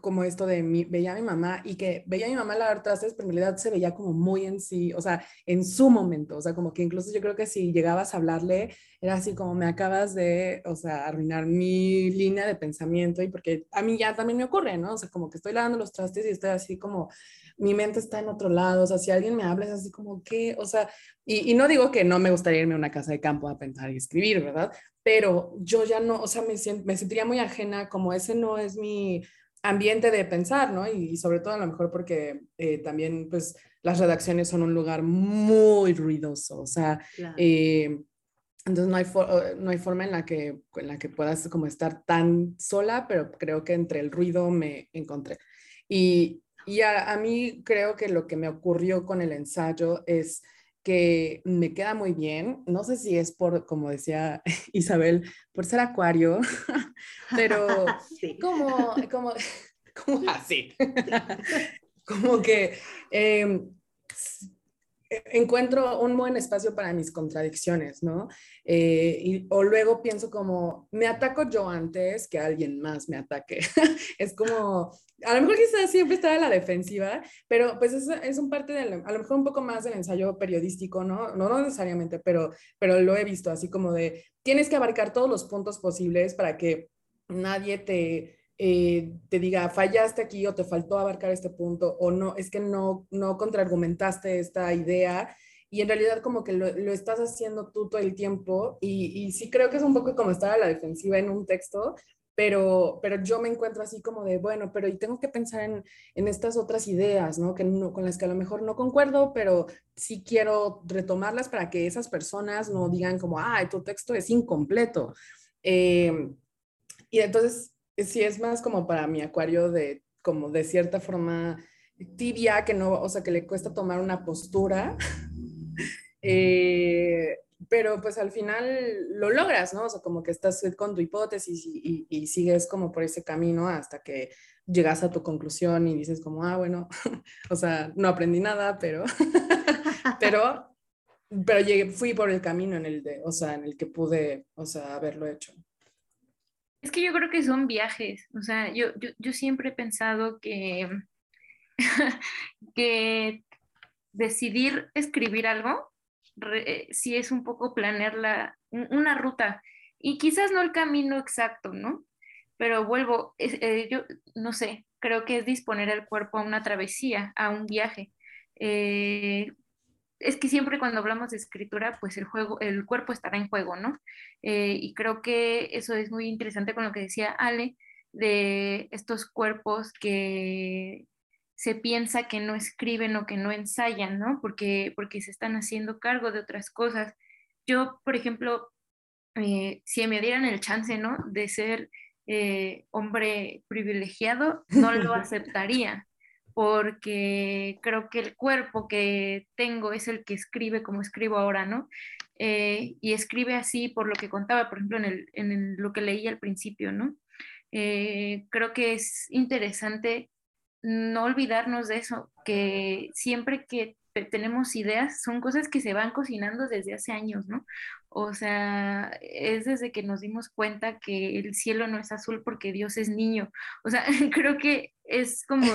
como esto de mi, veía a mi mamá y que veía a mi mamá lavar trastes, pero en realidad se veía como muy en sí, o sea, en su momento, o sea, como que incluso yo creo que si llegabas a hablarle, era así como me acabas de, o sea, arruinar mi línea de pensamiento y porque a mí ya también me ocurre, ¿no? O sea, como que estoy lavando los trastes y estoy así como, mi mente está en otro lado, o sea, si alguien me habla es así como, ¿qué? O sea, y, y no digo que no me gustaría irme a una casa de campo a pensar y escribir, ¿verdad? Pero yo ya no, o sea, me, me sentiría muy ajena, como ese no es mi ambiente de pensar, ¿no? Y, sobre todo a lo mejor porque eh, también, pues, las redacciones son un lugar muy ruidoso, o sea, eh, entonces no hay, no hay forma en la, que, en la que puedas como estar tan sola, pero creo que entre el ruido me encontré. Y, y a, a, mí creo que lo que me ocurrió con el ensayo es que me queda muy bien. No sé si es por, como decía Isabel, por ser acuario, pero como, como, como así. como que em, encuentro un buen espacio para mis contradicciones, ¿no? Eh, y, o luego pienso como, me ataco yo antes que alguien más me ataque. es como, a lo mejor quizás siempre está a la defensiva, pero pues es, es un parte del, a lo mejor un poco más del ensayo periodístico, ¿no? No, no necesariamente, pero, pero lo he visto así como de, tienes que abarcar todos los puntos posibles para que nadie te eh, te diga, fallaste aquí o te faltó abarcar este punto o no, es que no, no contraargumentaste esta idea y en realidad como que lo, lo estás haciendo tú todo el tiempo y, y, sí creo que es un poco como estar a la defensiva en un texto, pero, pero yo me encuentro así como de, bueno, pero y tengo que pensar en, en estas otras ideas, ¿no? Que no, con las que a lo mejor no concuerdo, pero sí quiero retomarlas para que esas personas no digan como, ah, tu texto es incompleto. Eh, y entonces sí es más como para mi acuario de, como de cierta forma tibia, que no, o sea, que le cuesta tomar una postura. Eh, pero pues al final lo logras, ¿no? O sea, como que estás con tu hipótesis y, y, sigues como por ese camino hasta que llegas a tu conclusión y dices como, ah, bueno, o sea, no aprendí nada, pero, pero, pero llegué, fui por el camino en el de, o sea, en el que pude, o sea, haberlo hecho. Es que yo creo que son viajes, o sea, yo, yo, siempre he pensado que, que decidir escribir algo, eh, si es un poco planear la, una ruta, y quizás no el camino exacto, ¿no? Pero vuelvo, eh, yo no sé, creo que es disponer el cuerpo a una travesía, a un viaje. Eh, es que siempre cuando hablamos de escritura, pues el juego, el cuerpo estará en juego, ¿no? Eh, y creo que eso es muy interesante con lo que decía Ale, de estos cuerpos que se piensa que no escriben o que no ensayan, ¿no? Porque, porque se están haciendo cargo de otras cosas. Yo, por ejemplo, eh, si me dieran el chance, ¿no? De ser eh, hombre privilegiado, no lo aceptaría, porque creo que el cuerpo que tengo es el que escribe como escribo ahora, ¿no? Eh, y escribe así por lo que contaba, por ejemplo, en, el, en lo que leí al principio, ¿no? creo que es interesante no olvidarnos de eso, que siempre que tenemos ideas son cosas que se van cocinando desde hace años, ¿no? O sea, es desde que nos dimos cuenta que el cielo no es azul porque Dios es niño. O sea, creo que es como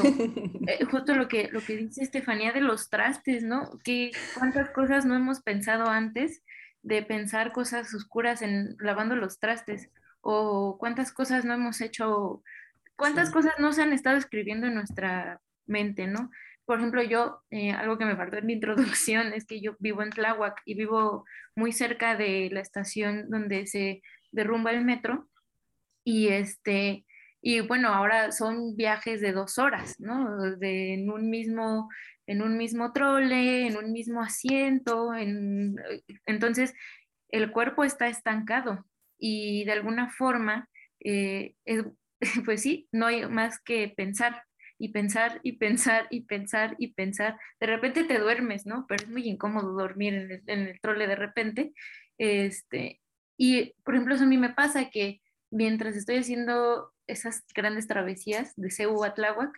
eh, justo lo que, lo que dice Estefanía de los trastes, ¿no? Que cuántas cosas no hemos pensado antes de pensar cosas oscuras en lavando los trastes o cuántas cosas no hemos hecho ¿Cuántas cosas no se han estado escribiendo en nuestra mente, no? Por ejemplo, yo, eh, algo que me faltó en mi introducción es que yo vivo en Tláhuac y vivo muy cerca de la estación donde se derrumba el metro. Y este, y bueno, ahora son viajes de dos horas, ¿no? De, en un mismo, en un mismo trole, en un mismo asiento, en, entonces el cuerpo está estancado y de alguna forma eh, es, pues sí, no hay más que pensar y pensar y pensar y pensar y pensar. De repente te duermes, ¿no? Pero es muy incómodo dormir en el, trole de repente. Este, y, por ejemplo, eso a mí me pasa que mientras estoy haciendo esas grandes travesías de Ceú a Tláhuac,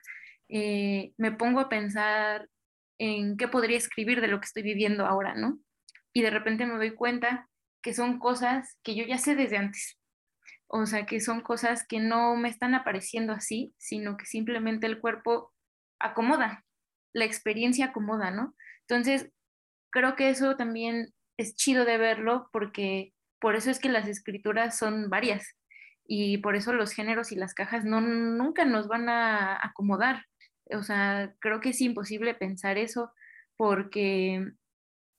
eh, me pongo a pensar en qué podría escribir de lo que estoy viviendo ahora, ¿no? Y de repente me doy cuenta que son cosas que yo ya sé desde antes, o sea, que son cosas que no me están apareciendo así, sino que simplemente el cuerpo acomoda, la experiencia acomoda, ¿no? Entonces, creo que eso también es chido de verlo porque por eso es que las escrituras son varias y por eso los géneros y las cajas no, nunca nos van a acomodar. O sea, creo que es imposible pensar eso porque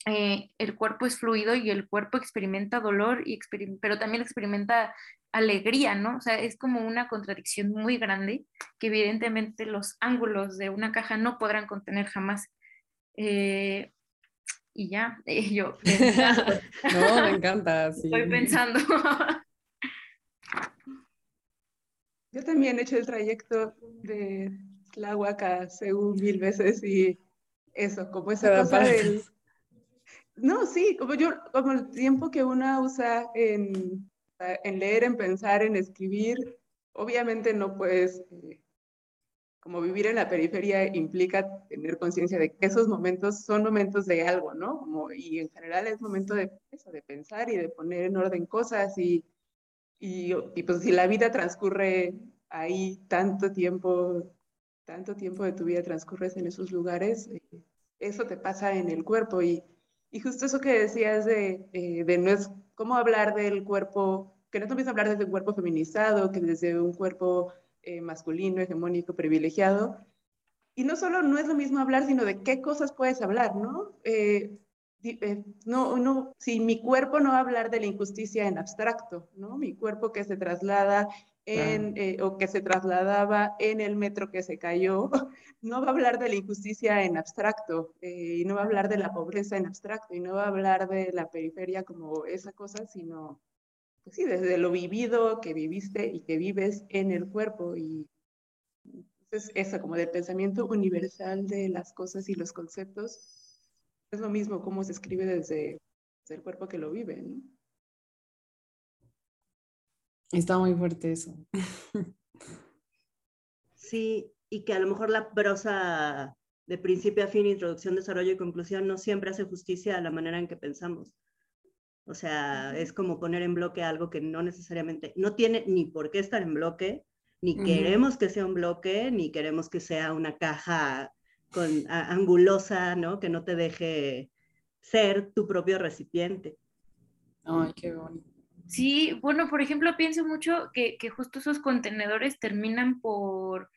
eh, el cuerpo es fluido y el cuerpo experimenta dolor, y pero también experimenta alegría, ¿no? O sea, es como una contradicción muy grande que evidentemente los ángulos de una caja no podrán contener jamás. Eh, y ya, yo. no, me encanta. Estoy pensando. Yo también he hecho el trayecto de Tláhuac a Seúl mil veces y eso, como esa cosa del... No, sí, como yo, como el tiempo que uno usa en en leer, en pensar, en escribir, obviamente no puedes, eh, como vivir en la periferia implica tener conciencia de que esos momentos son momentos de algo, ¿no? Como, y en general es momento de eso, de pensar y de poner en orden cosas y, y, pues si la vida transcurre ahí tanto tiempo, tanto tiempo de tu vida transcurres en esos lugares, eh, eso te pasa en el cuerpo y, justo eso que decías de, eh, de no es cómo hablar del cuerpo, que no te a hablar desde un cuerpo feminizado, que desde un cuerpo eh, masculino, hegemónico, privilegiado. Y no solo no es lo mismo hablar, sino de qué cosas puedes hablar, ¿no? Eh, no, no, si mi cuerpo no va a hablar de la injusticia en abstracto, ¿no? Mi cuerpo que se traslada en, o que se trasladaba en el metro que se cayó, no va a hablar de la injusticia en abstracto, y no va a hablar de la pobreza en abstracto, y no va a hablar de la periferia como esa cosa, sino pues sí, desde lo vivido que viviste y que vives en el cuerpo. Y entonces eso, como del pensamiento universal de las cosas y los conceptos, es lo mismo como se escribe desde, el cuerpo que lo vive, ¿no? Está muy fuerte eso. Sí, y que a lo mejor la prosa de principio a fin, introducción, desarrollo y conclusión no siempre hace justicia a la manera en que pensamos. O sea, es como poner en bloque algo que no necesariamente, no tiene ni por qué estar en bloque, ni queremos que sea un bloque, ni queremos que sea una caja con, angulosa, ¿no? Que no te deje ser tu propio recipiente. Ay, qué bonito. Sí, bueno, por ejemplo, pienso mucho que, que justo esos contenedores terminan por,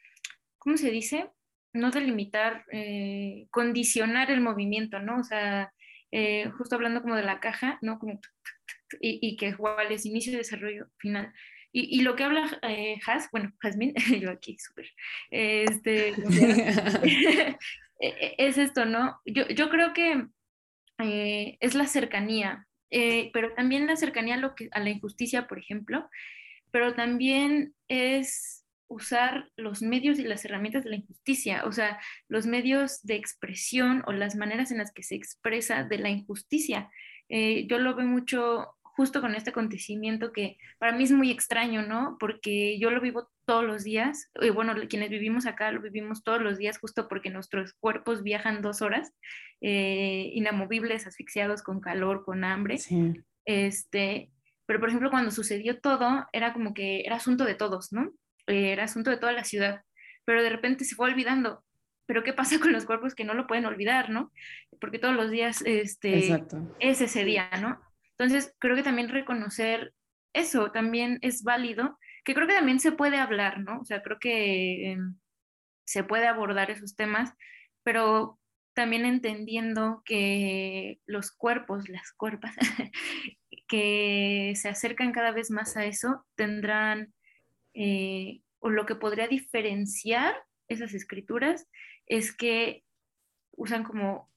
¿cómo se dice? No delimitar, eh, condicionar el movimiento, ¿no? O sea, eh, justo hablando como de la caja, ¿no? Como, y, y que igual es inicio, desarrollo, final. Y, y lo que habla eh, Has, bueno, Jasmine, yo aquí súper, este, es esto, ¿no? Yo, yo creo que eh, es la cercanía, eh, pero también la cercanía a, lo que, a la injusticia, por ejemplo, pero también es usar los medios y las herramientas de la injusticia, o sea, los medios de expresión o las maneras en las que se expresa de la injusticia. Eh, yo lo veo mucho justo con este acontecimiento que para mí es muy extraño, ¿no? Porque yo lo vivo todos los días, y bueno, quienes vivimos acá lo vivimos todos los días justo porque nuestros cuerpos viajan dos horas, eh, inamovibles, asfixiados, con calor, con hambre. Sí. Este, pero por ejemplo, cuando sucedió todo, era como que era asunto de todos, ¿no? Eh, era asunto de toda la ciudad, pero de repente se fue olvidando. Pero ¿qué pasa con los cuerpos que no lo pueden olvidar, ¿no? Porque todos los días este, es ese día, ¿no? Entonces, creo que también reconocer eso también es válido, que creo que también se puede hablar, ¿no? O sea, creo que em, se puede abordar esos temas, pero también entendiendo que los cuerpos, las cuerpas, que se acercan cada vez más a eso, tendrán, eh, o lo que podría diferenciar esas escrituras es que usan como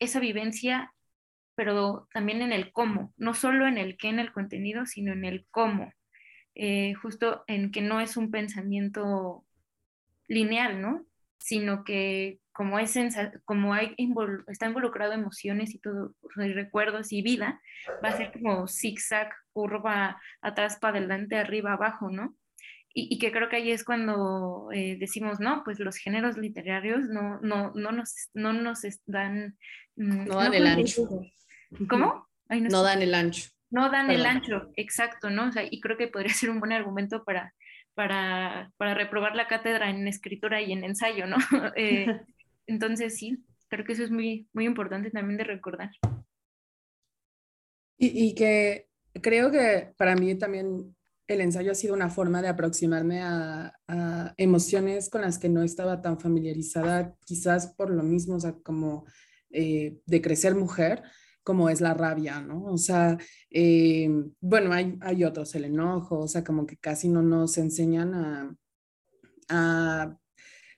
esa vivencia pero también en el cómo, no solo en el qué, en el contenido, sino en el cómo, eh, justo en que no es un pensamiento lineal, ¿no? Sino que como, es como hay está involucrado emociones y todo, y recuerdos y vida, va a ser como zigzag, curva atrás para adelante, arriba, abajo, ¿no? Y, que creo que ahí es cuando eh, decimos, no, pues los géneros literarios no, no, no, nos, no nos dan... Mm, no el ¿Cómo? no, dan el ancho. No dan el ancho, exacto, ¿no? O sea, y creo que podría ser un buen argumento para, para, para reprobar la cátedra en escritura y en ensayo, ¿no? Eh, entonces, sí, creo que eso es muy, muy importante también de recordar. Y, y, que creo que para mí también el ensayo ha sido una forma de aproximarme a, a, emociones con las que no estaba tan familiarizada, quizás por lo mismo, o sea, como eh, de crecer mujer, como es la rabia, ¿no? O sea, eh, bueno, hay, hay, otros, el enojo, o sea, como que casi no nos enseñan a, a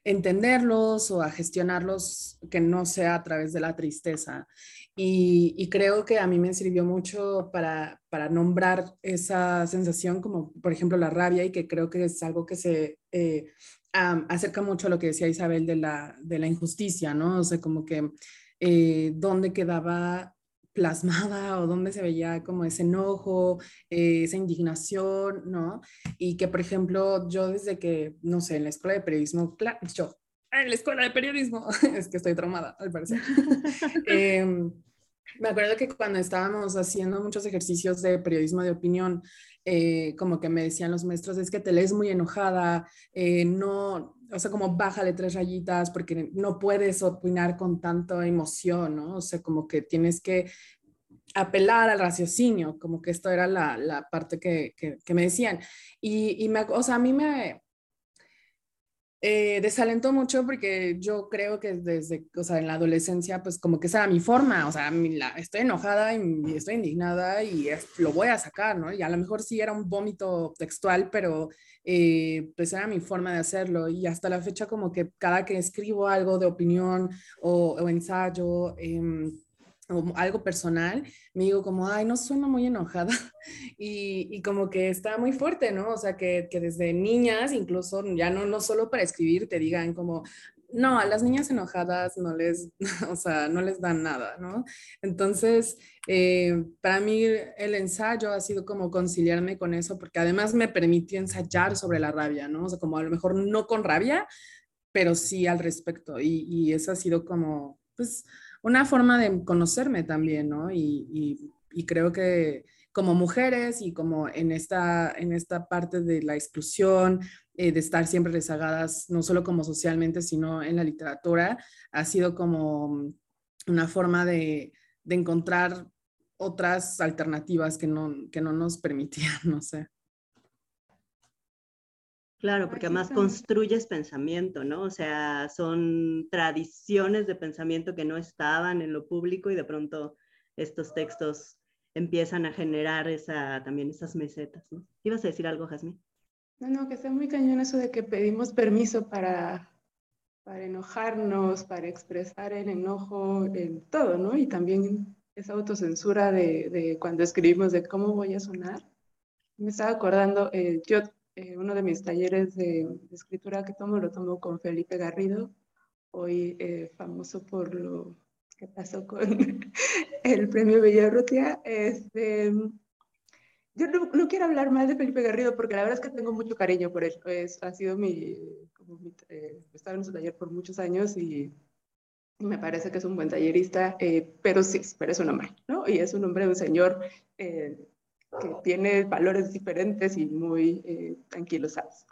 entenderlos o a gestionarlos que no sea a través de la tristeza. Y, y, creo que a mí me sirvió mucho para, para, nombrar esa sensación como, por ejemplo, la rabia y que creo que es algo que se eh, acerca mucho a lo que decía Isabel de la, de la injusticia, ¿no? O sea, como que eh, dónde quedaba plasmada o donde se veía como ese enojo, eh, esa indignación, ¿no? Y que, por ejemplo, yo desde que, no sé, en la escuela de periodismo, yo, en la escuela de periodismo, es que estoy traumada, al parecer. Em, me acuerdo que cuando estábamos haciendo muchos ejercicios de periodismo de opinión, eh, como que me decían los maestros, es que te lees muy enojada, eh, no, o sea, como bájale tres rayitas porque no puedes opinar con tanta emoción, ¿no? O sea, como que tienes que apelar al raciocinio, como que esto era la, la parte que, que, me decían. Y, y me, o sea, a mí me, eh, desalentó mucho porque yo creo que desde, o sea, en la adolescencia, pues como que esa era mi forma, o sea, la, estoy enojada y estoy indignada y lo voy a sacar, ¿no? Y a lo mejor sí era un vómito textual, pero eh, pues era mi forma de hacerlo y hasta la fecha como que cada que escribo algo de opinión o, o ensayo, eh, algo personal, me digo como, ay, no suena muy enojada y, y, como que está muy fuerte, ¿no? O sea, que, que, desde niñas, incluso ya no, no solo para escribir, te digan como, no, a las niñas enojadas no les, o sea, no les dan nada, ¿no? Entonces, eh, para mí el ensayo ha sido como conciliarme con eso, porque además me permitió ensayar sobre la rabia, ¿no? O sea, como a lo mejor no con rabia, pero sí al respecto. Y, y eso ha sido como, pues, una forma de conocerme también, ¿no? Y, creo que como mujeres y como en esta, en esta parte de la exclusión, eh, de estar siempre rezagadas, no solo como socialmente, sino en la literatura, ha sido como una forma de, encontrar otras alternativas que no, que no nos permitían, no sé. Claro, porque además construyes pensamiento, ¿no? O sea, son tradiciones de pensamiento que no estaban en lo público y de pronto estos textos empiezan a generar esa, también esas mesetas. ¿no? ¿Ibas a decir algo, Jazmín? No, no, que está muy cañón eso de que pedimos permiso para, para enojarnos, para expresar el enojo en todo, ¿no? Y también esa autocensura de, de cuando escribimos de cómo voy a sonar. Me estaba acordando, eh, yo, eh, uno de mis talleres de, escritura que tomo, lo tomo con Felipe Garrido, hoy eh, famoso por lo que pasó con el premio Bellarrutia. Este, yo no, quiero hablar mal de Felipe Garrido porque la verdad es que tengo mucho cariño por él. Es, ha sido mi, como mi eh, estaba en su taller por muchos años y, me parece que es un buen tallerista, eh, pero sí, pero es un hombre, ¿no? Y es un hombre, un señor eh, que tiene valores diferentes y muy eh, tranquilosados.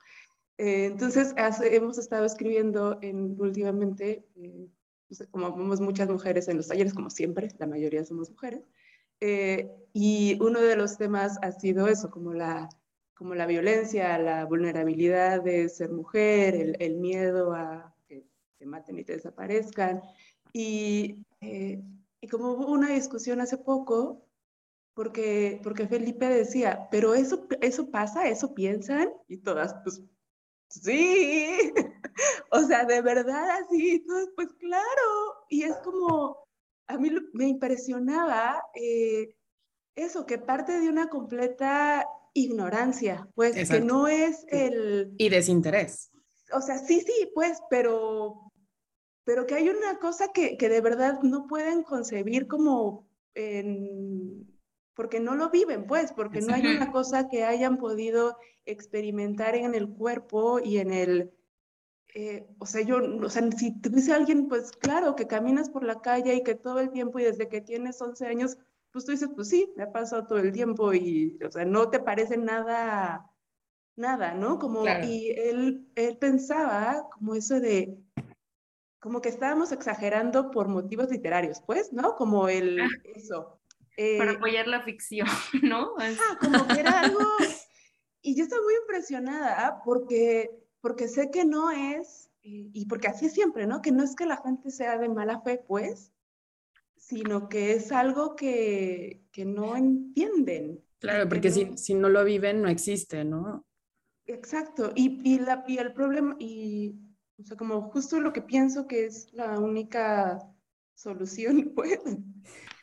entonces, hemos estado escribiendo en, últimamente, pues, como vemos muchas mujeres en los talleres, como siempre, la mayoría somos mujeres, eh, y uno de los temas ha sido eso, como la, como la violencia, la vulnerabilidad de ser mujer, el, el miedo a que te maten y te desaparezcan. Y, eh, y como hubo una discusión hace poco, porque, porque Felipe decía, pero eso, eso pasa, eso piensan, y todas, pues sí, o sea, de verdad así, pues claro, y es como, a mí me impresionaba eh, eso, que parte de una completa ignorancia, pues que no es el... Y desinterés. O sea, sí, sí, pues, pero, pero que hay una cosa que, que de verdad no pueden concebir como en, porque no lo viven, pues, porque no hay una cosa que hayan podido experimentar en el cuerpo y en el, eh, o sea, yo, o sea, si te dice alguien, pues claro, que caminas por la calle y que todo el tiempo y desde que tienes 11 años, pues tú dices, pues sí, me ha pasado todo el tiempo y, o sea, no te parece nada, nada, ¿no? Como, y él, él pensaba como eso de, como que estábamos exagerando por motivos literarios, pues, ¿no? Como el, ah. eso. Para eh, apoyar la ficción, ¿no? Ah, como que era algo... Y yo estoy muy impresionada porque porque sé que no es, y, porque así es siempre, ¿no? Que no es que la gente sea de mala fe, pues, sino que es algo que, que no entienden. Claro, porque si, si, no lo viven, no existe, ¿no? Exacto, y, y, la, y el problema, y, o sea, como justo lo que pienso que es la única solución, pues,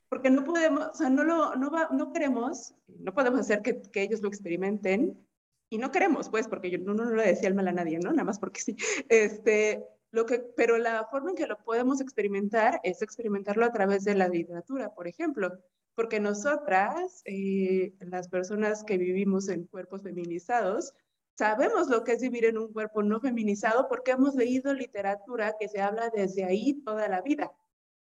porque no podemos, o sea, no, lo, no, va, no queremos, no podemos hacer que, que ellos lo experimenten, y no queremos, pues, porque yo no, no, le decía el mal a nadie, ¿no? Nada más porque sí. Este, lo que, pero la forma en que lo podemos experimentar es experimentarlo a través de la literatura, por ejemplo, porque nosotras, eh, las personas que vivimos en cuerpos feminizados, sabemos lo que es vivir en un cuerpo no feminizado porque hemos leído literatura que se habla desde ahí toda la vida.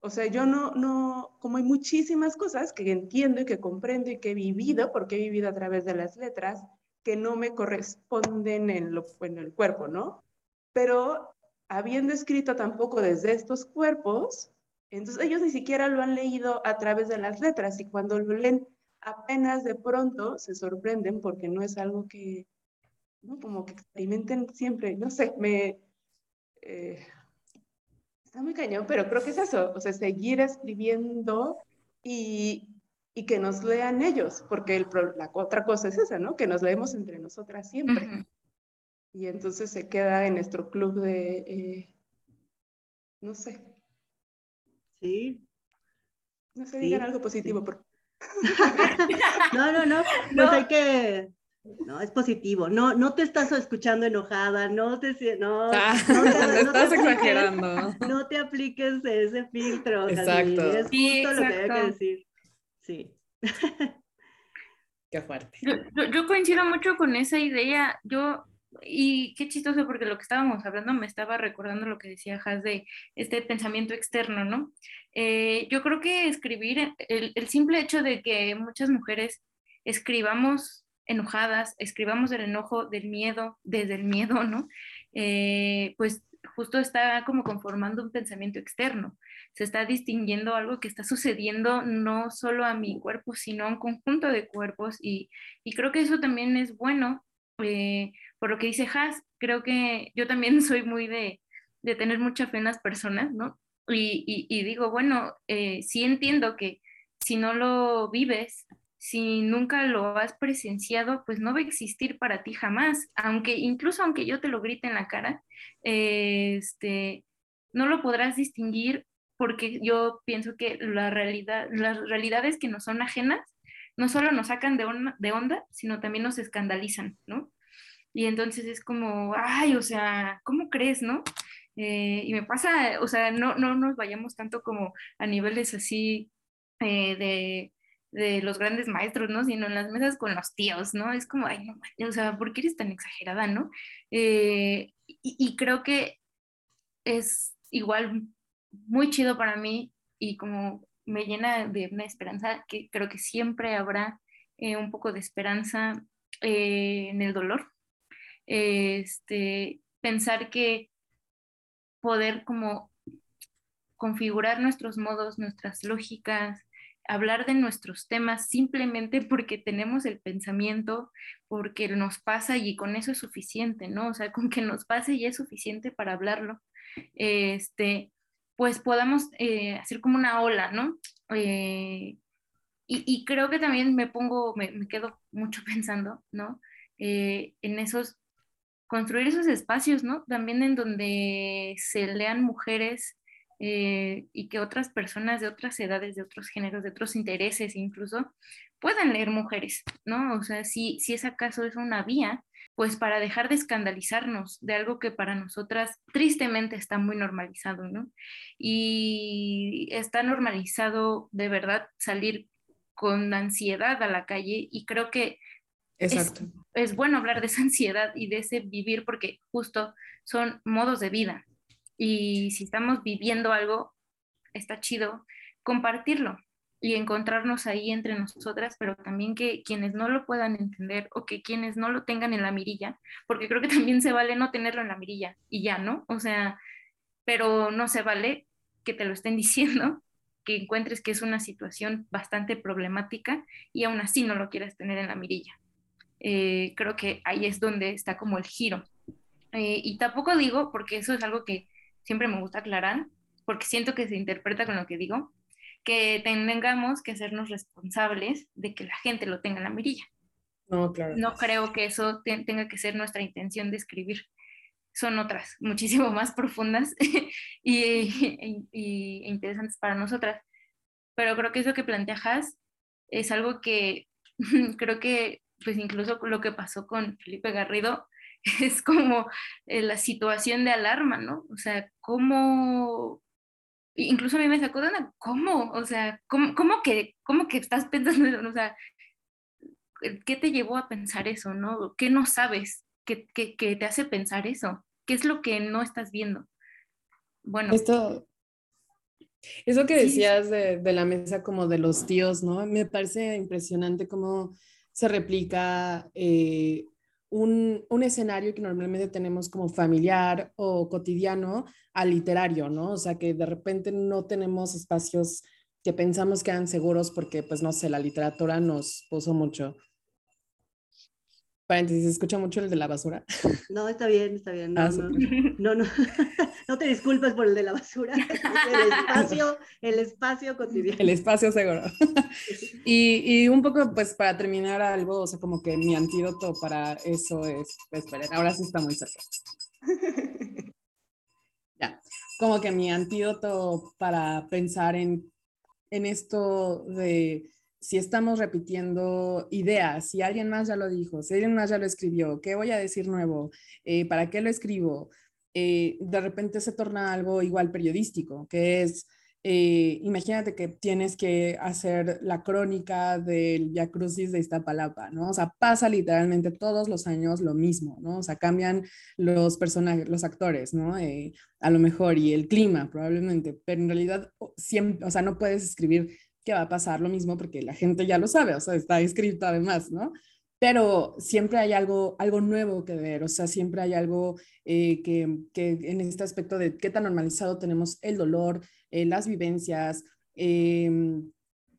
O sea, yo no, no, como hay muchísimas cosas que entiendo y que comprendo y que he vivido, porque he vivido a través de las letras, que no me corresponden en, lo, en el cuerpo, ¿no? Pero habiendo escrito tampoco desde estos cuerpos, entonces ellos ni siquiera lo han leído a través de las letras y cuando lo leen apenas de pronto se sorprenden porque no es algo que, ¿no? Como que experimenten siempre, no sé, me... Eh, está muy cañón, pero creo que es eso, o sea, seguir escribiendo y, y que nos lean ellos, porque el, la otra cosa es esa, ¿no? Que nos leemos entre nosotras siempre. Y entonces se queda en nuestro club de, eh, no sé. Sí. No sé, digan algo positivo. Por... no, no, no, pues hay que, no, es positivo. No, no te estás escuchando enojada, no te, no, ah, no, te, estás exagerando. No te apliques ese filtro. Exacto. es justo lo que hay que decir. Sí. Qué fuerte. Yo, coincido mucho con esa idea. Yo, y qué chistoso, porque lo que estábamos hablando me estaba recordando lo que decía Has de este pensamiento externo, ¿no? Eh, yo creo que escribir, el, el simple hecho de que muchas mujeres escribamos enojadas, escribamos el enojo del miedo, desde el miedo, ¿no? Eh, pues justo está como conformando un pensamiento externo. Se está distinguiendo algo que está sucediendo no solo a mi cuerpo, sino a un conjunto de cuerpos y, creo que eso también es bueno. Eh, por lo que dice Has, creo que yo también soy muy de, tener mucha fe en las personas, ¿no? Y, digo, bueno, eh, sí entiendo que si no lo vives, si nunca lo has presenciado, pues no va a existir para ti jamás, aunque incluso aunque yo te lo grite en la cara, este, no lo podrás distinguir porque yo pienso que la realidad, las realidades que nos son ajenas no solo nos sacan de, de onda, sino también nos escandalizan, ¿no? Y entonces es como, ay, o sea, ¿cómo crees, no? Eh, y me pasa, o sea, no, no nos vayamos tanto como a niveles así eh, de, de, los grandes maestros, ¿no? Sino en las mesas con los tíos, ¿no? Es como, ay, no, o sea, ¿por qué eres tan exagerada, no? Eh, y, creo que es igual muy chido para mí y como me llena de una esperanza, que creo que siempre habrá un poco de esperanza en el dolor, este, pensar que poder como configurar nuestros modos, nuestras lógicas, hablar de nuestros temas simplemente porque tenemos el pensamiento, porque nos pasa y con eso es suficiente, ¿no? O sea, con que nos pase y es suficiente para hablarlo, este, pues podamos eh, hacer como una ola, ¿no? Eh, y, creo que también me pongo, me, quedo mucho pensando, ¿no? Eh, en esos construir esos espacios, ¿no? También en donde se lean mujeres eh, y que otras personas de otras edades, de otros géneros, de otros intereses incluso, puedan leer mujeres, ¿no? O sea, si, si es acaso es una vía, pues para dejar de escandalizarnos de algo que para nosotras tristemente está muy normalizado, ¿no? Y está normalizado de verdad salir con ansiedad a la calle y creo que Exacto. Es, bueno hablar de esa ansiedad y de ese vivir porque justo son modos de vida. Y si estamos viviendo algo, está chido compartirlo y encontrarnos ahí entre nosotras, pero también que quienes no lo puedan entender o que quienes no lo tengan en la mirilla, porque creo que también se vale no tenerlo en la mirilla y ya, ¿no? O sea, pero no se vale que te lo estén diciendo, que encuentres que es una situación bastante problemática y aún así no lo quieras tener en la mirilla. Eh, creo que ahí es donde está como el giro. Eh, y tampoco digo, porque eso es algo que siempre me gusta aclarar, porque siento que se interpreta con lo que digo, que tengamos que hacernos responsables de que la gente lo tenga en la mirilla. No, claro. No creo que eso tenga que ser nuestra intención de escribir. Son otras, muchísimo más profundas y, y, interesantes para nosotras. Pero creo que eso que planteas es algo que creo que pues incluso lo que pasó con Felipe Garrido es como eh, la situación de alarma, ¿no? O sea, cómo, incluso a mí me sacó de una, ¿cómo? O sea, ¿cómo, cómo que, cómo que estás pensando eso? O sea, ¿qué te llevó a pensar eso, no? ¿Qué no sabes que, que, que te hace pensar eso? ¿Qué es lo que no estás viendo? Bueno. Esto, eso que decías de, de, la mesa como de los tíos, ¿no? Me parece impresionante cómo se replica eh, un, un, escenario que normalmente tenemos como familiar o cotidiano al literario, ¿no? O sea, que de repente no tenemos espacios que pensamos que eran seguros porque, pues, no sé, la literatura nos puso mucho. Paréntesis, ¿se escucha mucho el de la basura? No, está bien, está bien. No, ah, no, no, no, te disculpes por el de la basura. El espacio, el espacio cotidiano. El espacio seguro. Y, y, un poco, pues, para terminar algo, o sea, como que mi antídoto para eso es, esperen, ahora sí está muy cerca. Ya, como que mi antídoto para pensar en, en esto de si estamos repitiendo ideas, si alguien más ya lo dijo, si alguien más ya lo escribió, ¿qué voy a decir nuevo? Eh, ¿Para qué lo escribo? Eh, de repente se torna algo igual periodístico, que es, eh, imagínate que tienes que hacer la crónica del Via Crucis de Iztapalapa, ¿no? O sea, pasa literalmente todos los años lo mismo, ¿no? O sea, cambian los personajes, los actores, ¿no? a lo mejor, y el clima probablemente, pero en realidad siempre, o sea, no puedes escribir que va a pasar lo mismo porque la gente ya lo sabe, o sea, está escrito además, ¿no? Pero siempre hay algo, algo nuevo que ver, o sea, siempre hay algo eh, que, que, en este aspecto de qué tan normalizado tenemos el dolor, eh, las vivencias, eh,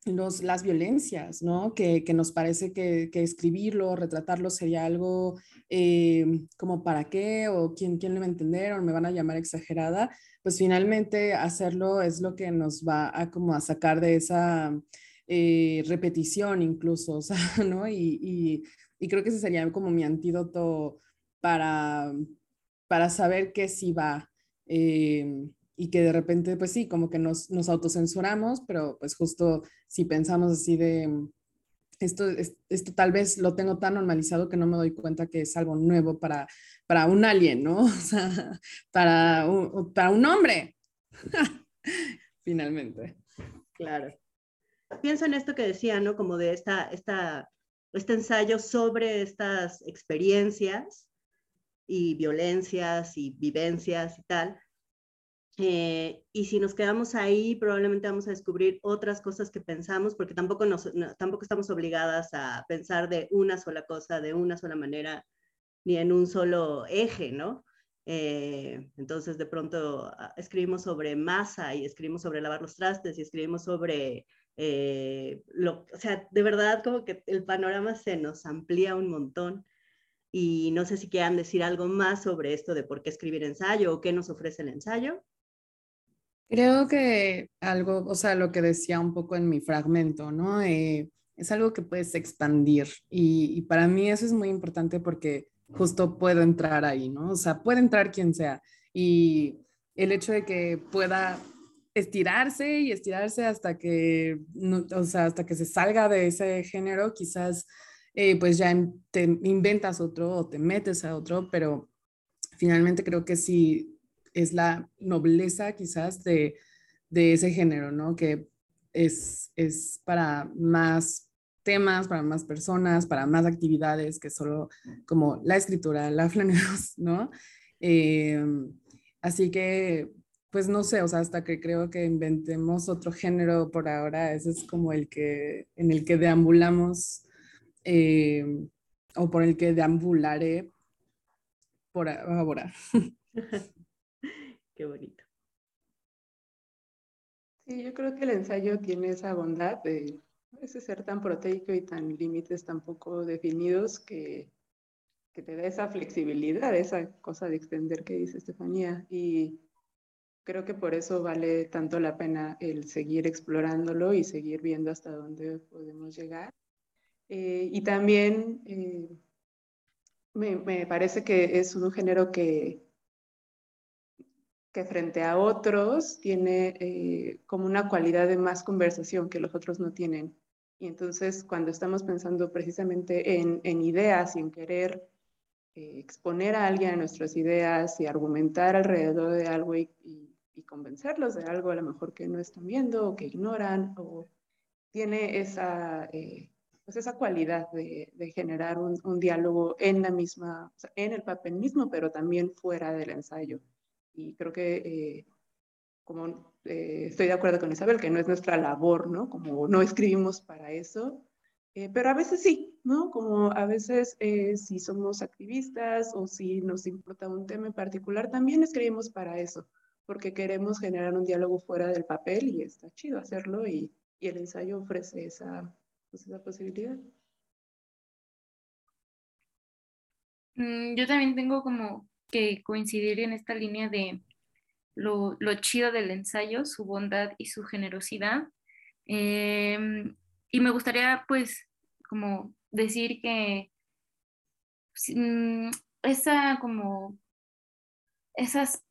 los, las violencias, ¿no? Que, que nos parece que, que, escribirlo, retratarlo sería algo eh, como para qué o quién, quién le va a entender o me van a llamar exagerada, pues finalmente hacerlo es lo que nos va a como a sacar de esa eh, repetición incluso, o sea, ¿no? Y, y, creo que ese sería como mi antídoto para, para saber qué sí va. Eh, y que de repente, pues sí, como que nos, nos autocensuramos, pero pues justo si pensamos así de, esto, esto tal vez lo tengo tan normalizado que no me doy cuenta que es algo nuevo para, para un alien, ¿no? O sea, para un, para un hombre, finalmente. Claro. Pienso en esto que decía, ¿no? Como de esta, esta, este ensayo sobre estas experiencias y violencias y vivencias y tal, eh, y si nos quedamos ahí, probablemente vamos a descubrir otras cosas que pensamos, porque tampoco, nos, tampoco estamos obligadas a pensar de una sola cosa, de una sola manera, ni en un solo eje, ¿no? Eh, entonces, de pronto ah, escribimos sobre masa y escribimos sobre lavar los trastes y escribimos sobre, eh, lo, o sea, de verdad como que el panorama se nos amplía un montón. Y no sé si quieran decir algo más sobre esto de por qué escribir ensayo o qué nos ofrece el ensayo. Creo que algo, o sea, lo que decía un poco en mi fragmento, ¿no? Eh, es algo que puedes expandir y, para mí eso es muy importante porque justo puedo entrar ahí, ¿no? O sea, puede entrar quien sea y el hecho de que pueda estirarse y estirarse hasta que, o sea, hasta que se salga de ese género, quizás eh, pues ya te inventas otro o te metes a otro, pero finalmente creo que si es la nobleza quizás de, ese género, ¿no? Que es, es para más temas, para más personas, para más actividades que solo como la escritura, la flaneros, ¿no? Em, así que, pues no sé, o sea, hasta que creo que inventemos otro género por ahora, ese es como el que, en el que deambulamos em, o por el que deambularé por ahora. Qué bonito. Sí, yo creo que el ensayo tiene esa bondad de ese ser tan proteico y tan límites tan poco definidos que, que te da esa flexibilidad, esa cosa de extender que dice Estefanía. Y creo que por eso vale tanto la pena el seguir explorándolo y seguir viendo hasta dónde podemos llegar. Eh, y también eh, me, me, parece que es un género que que frente a otros tiene eh, como una cualidad de más conversación que los otros no tienen. Y entonces cuando estamos pensando precisamente en, ideas y en querer eh, exponer a alguien nuestras ideas y argumentar alrededor de algo y, convencerlos de algo a lo mejor que no están viendo o que ignoran, o tiene esa, eh, pues esa cualidad de, generar un, diálogo en la misma, en el papel mismo, pero también fuera del ensayo. Y creo que, eh, como eh, estoy de acuerdo con Isabel, que no es nuestra labor, ¿no? Como no escribimos para eso, eh, pero a veces sí, ¿no? Como a veces si somos activistas o si nos importa un tema en particular, también escribimos para eso, porque queremos generar un diálogo fuera del papel y está chido hacerlo y, y el ensayo ofrece esa, pues, esa posibilidad. Mm, yo también tengo como que coincidir en esta línea de lo, chido del ensayo, su bondad y su generosidad. Em, y me gustaría pues como decir que mm, esa como esas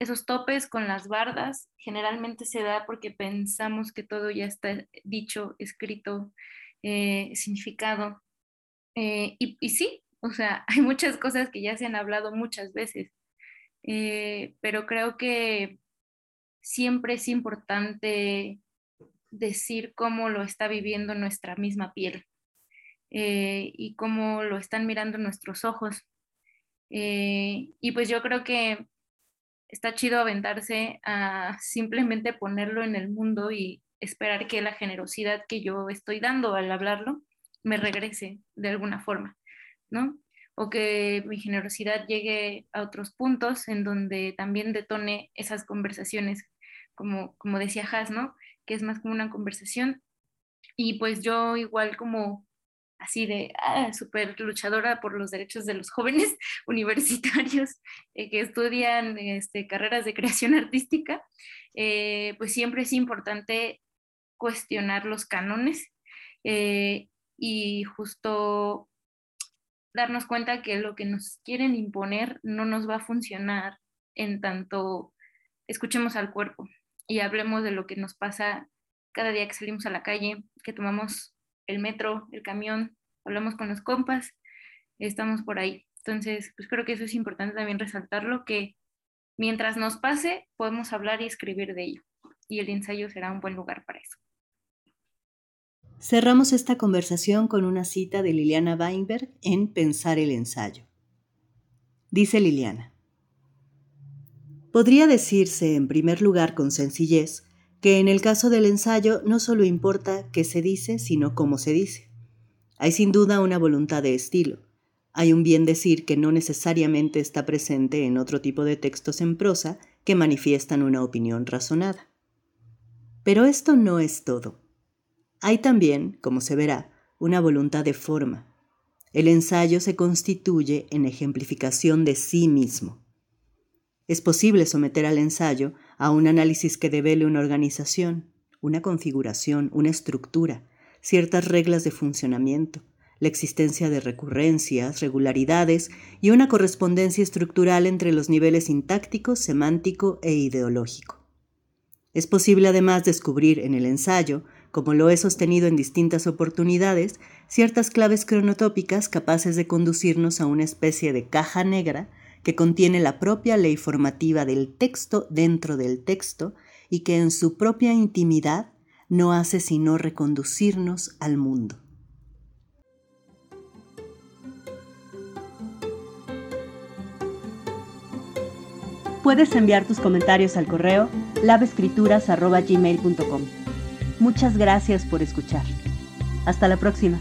esos topes con las bardas generalmente se da porque pensamos que todo ya está dicho, escrito, eh, significado. Eh, y, y, sí, o sea, hay muchas cosas que ya se han hablado muchas veces, eh, pero creo que siempre es importante decir cómo lo está viviendo nuestra misma piel eh, y cómo lo están mirando nuestros ojos. Eh, y pues yo creo que está chido aventarse a simplemente ponerlo en el mundo y esperar que la generosidad que yo estoy dando al hablarlo me regrese de alguna forma. O que mi generosidad llegue a otros puntos en donde también detone esas conversaciones, como, como decía Has, ¿no? Que es más como una conversación. Y pues yo igual como así de ah, súper luchadora por los derechos de los jóvenes universitarios eh, que estudian este, carreras de creación artística, eh, pues siempre es importante cuestionar los cánones eh, y justo darnos cuenta que lo que nos quieren imponer no nos va a funcionar en tanto escuchemos al cuerpo y hablemos de lo que nos pasa cada día que salimos a la calle, que tomamos el metro, el camión, hablamos con los compas, estamos por ahí. Entonces, pues creo que eso es importante también resaltarlo, que mientras nos pase, podemos hablar y escribir de ello. Y el ensayo será un buen lugar para eso. Cerramos esta conversación con una cita de Liliana Weinberg en Pensar el ensayo. Dice Liliana, Podría decirse, en primer lugar, con sencillez, que en el caso del ensayo no solo importa qué se dice, sino cómo se dice. Hay sin duda una voluntad de estilo. Hay un bien decir que no necesariamente está presente en otro tipo de textos en prosa que manifiestan una opinión razonada. Pero esto no es todo. Hay también, como se verá, una voluntad de forma. El ensayo se constituye en ejemplificación de sí mismo. Es posible someter al ensayo a un análisis que devele una organización, una configuración, una estructura, ciertas reglas de funcionamiento, la existencia de recurrencias, regularidades y una correspondencia estructural entre los niveles sintáctico, semántico e ideológico. Es posible además descubrir en el ensayo como lo he sostenido en distintas oportunidades, ciertas claves cronotópicas capaces de conducirnos a una especie de caja negra que contiene la propia ley formativa del texto dentro del texto y que en su propia intimidad no hace sino reconducirnos al mundo. Puedes enviar tus comentarios al correo lavescrituras.gmail.com. Muchas gracias por escuchar. Hasta la próxima.